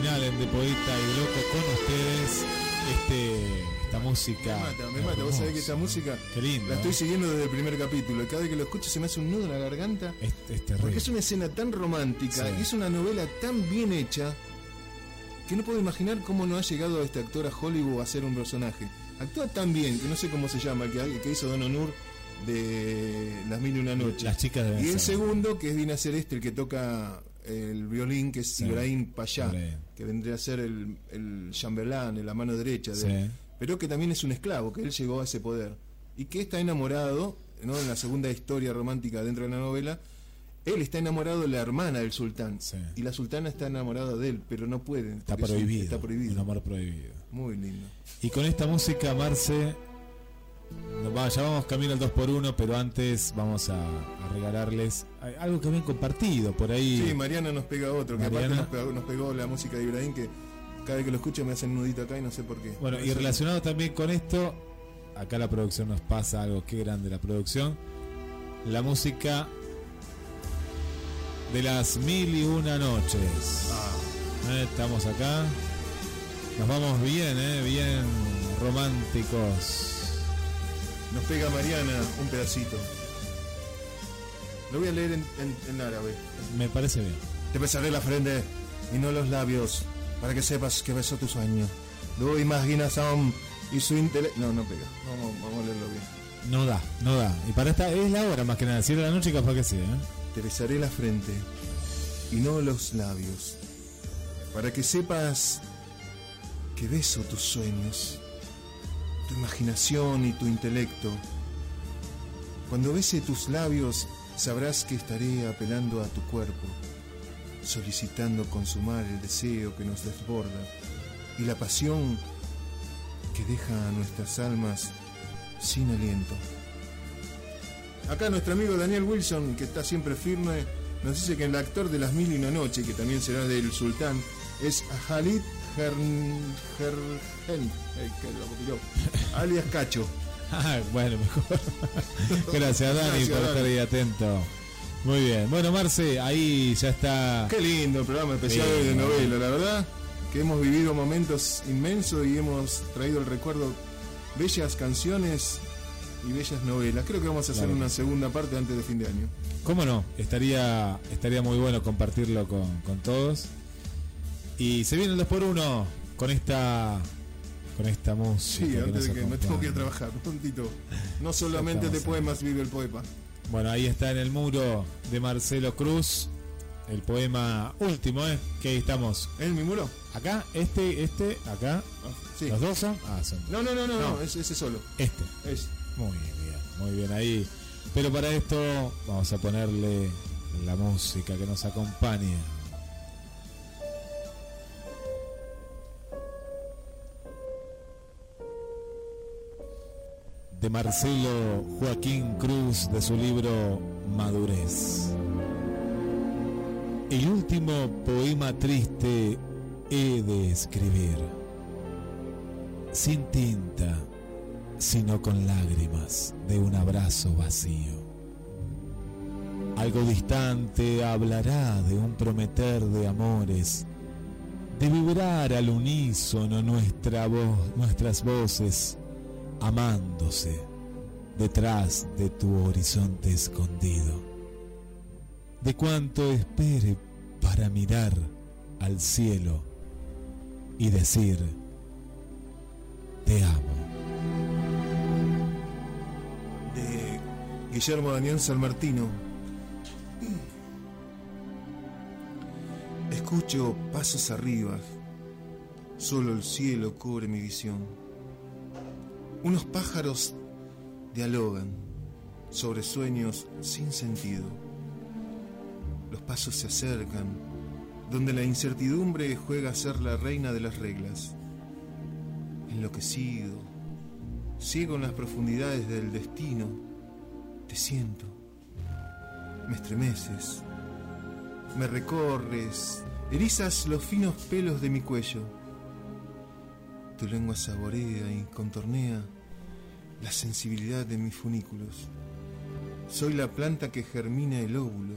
Final, en De Poeta y de Loco, con ustedes, este, esta música. Me mata, me mata. Vos sabés que esta música Qué lindo. la estoy siguiendo desde el primer capítulo. Y cada vez que lo escucho se me hace un nudo en la garganta. Es, es. Porque es una escena tan romántica Sí. y es una novela tan bien hecha que no puedo imaginar cómo no ha llegado este actor a Hollywood a ser un personaje. Actúa tan bien que no sé cómo se llama, el que, el que hizo Don Onur de Las Mil y Una Noches. Las chicas deben Y el segundo, que viene a ser este, el que toca el violín, que es Sí. Ibrahim Payá, Ibrahim. que vendría a ser el, el chambelán, la mano derecha de Sí. él. Pero que también es un esclavo, que él llegó a ese poder. Y que está enamorado, ¿no? en la segunda historia romántica dentro de la novela, él está enamorado de la hermana del sultán. Y la sultana está enamorada de él, pero no puede. Está prohibido. Está prohibido. Un amor prohibido. Muy lindo. Y con esta música, Marce, va- ya vamos camino al 2x1, pero antes vamos a, a regalarles algo que habían compartido por ahí. Sí, Mariana nos pega otro, que aparte Mariana. nos pegó, nos pegó la música de Ibrahim, que cada vez que lo escucho me hace un nudito acá y no sé por qué. Bueno, y relacionado también con esto, acá la producción nos pasa algo que grande la producción. La música de las mil y una noches. Eh, Estamos acá. Nos vamos bien, eh, bien románticos. Nos pega Mariana un pedacito. Lo voy a leer en, en- en árabe. Me parece bien. Te besaré la frente y no los labios, para que sepas que besó tu sueño. Tu imaginación y su intelecto. No, no pega. Vamos, vamos a leerlo bien. No da, no da. Y para esta es la hora más que nada. Si era la noche, capaz que sí, ¿eh? Te besaré la frente y no los labios, para que sepas que beso tus sueños, tu imaginación y tu intelecto. Cuando bese tus labios, sabrás que estaré apelando a tu cuerpo, solicitando consumar el deseo que nos desborda y la pasión que deja a nuestras almas sin aliento. Acá nuestro amigo Daniel Wilson, que está siempre firme, nos dice que el actor de Las Mil y una Noche, que también será del Sultán, es Halid Hern, Copió, alias Cacho. *laughs* Ah, bueno, mejor. *laughs* Gracias, Dani, Gracias, por estar Dani. ahí atento. Muy bien. Bueno, Marce, ahí ya está. Qué lindo el programa especial Sí, de novela, la verdad que hemos vivido momentos inmensos y hemos traído el recuerdo bellas canciones y bellas novelas. Creo que vamos a hacer Claro. una segunda parte antes de fin de año. ¿Cómo no? Estaría, estaría muy bueno compartirlo con, con todos. Y se viene el 2x1 con esta con esta música. Sí, antes de que me tengo que ir a trabajar, prontito. No solamente de poemas vive el poeta. Bueno, ahí está en el muro de Marcelo Cruz el poema último, ¿eh? Que ahí estamos. ¿Es mi muro? Acá, este, este, acá. sí. ¿Los dos son? Ah, son. No, no, no, no, No. no, es ese solo. Este. Es. Muy bien, muy bien ahí. Pero para esto vamos a ponerle la música que nos acompaña. Marcelo Joaquín Cruz de su libro Madurez. El último poema triste he de escribir. Sin tinta, sino con lágrimas de un abrazo vacío. Algo distante hablará de un prometer de amores, de vibrar al unísono nuestra voz, nuestras voces, amándose detrás de tu horizonte escondido. De cuánto espere para mirar al cielo y decir, te amo. de Guillermo Daniel Salmartino. Escucho pasos arriba, solo el cielo cubre mi visión. Unos pájaros dialogan sobre sueños sin sentido. Los pasos se acercan, donde la incertidumbre juega a ser la reina de las reglas. Enloquecido, ciego en las profundidades del destino, te siento, me estremeces, me recorres, erizas los finos pelos de mi cuello. Tu lengua saborea y contornea la sensibilidad de mis funículos. Soy la planta que germina el óvulo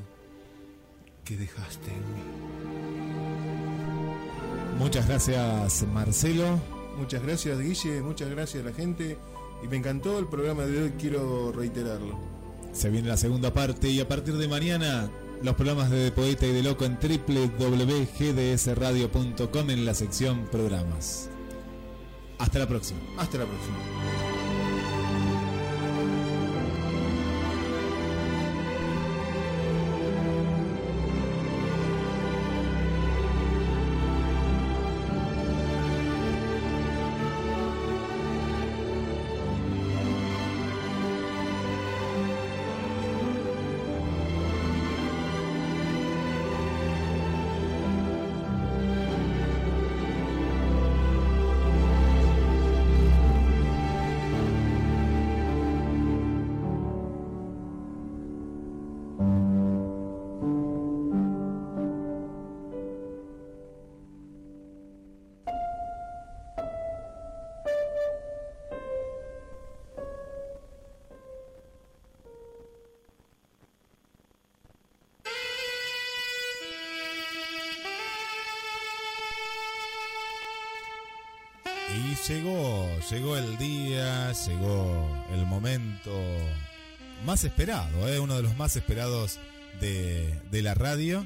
que dejaste en mí. Muchas gracias Marcelo. Muchas gracias Guille, muchas gracias a la gente y me encantó el programa de hoy, quiero reiterarlo. Se viene la segunda parte y a partir de mañana los programas de De Poeta y de Loco en www.gdsradio.com en la sección programas. Hasta la próxima. Hasta la próxima. Llegó, el día, llegó el momento más esperado, ¿eh? uno de los más esperados de, de la radio.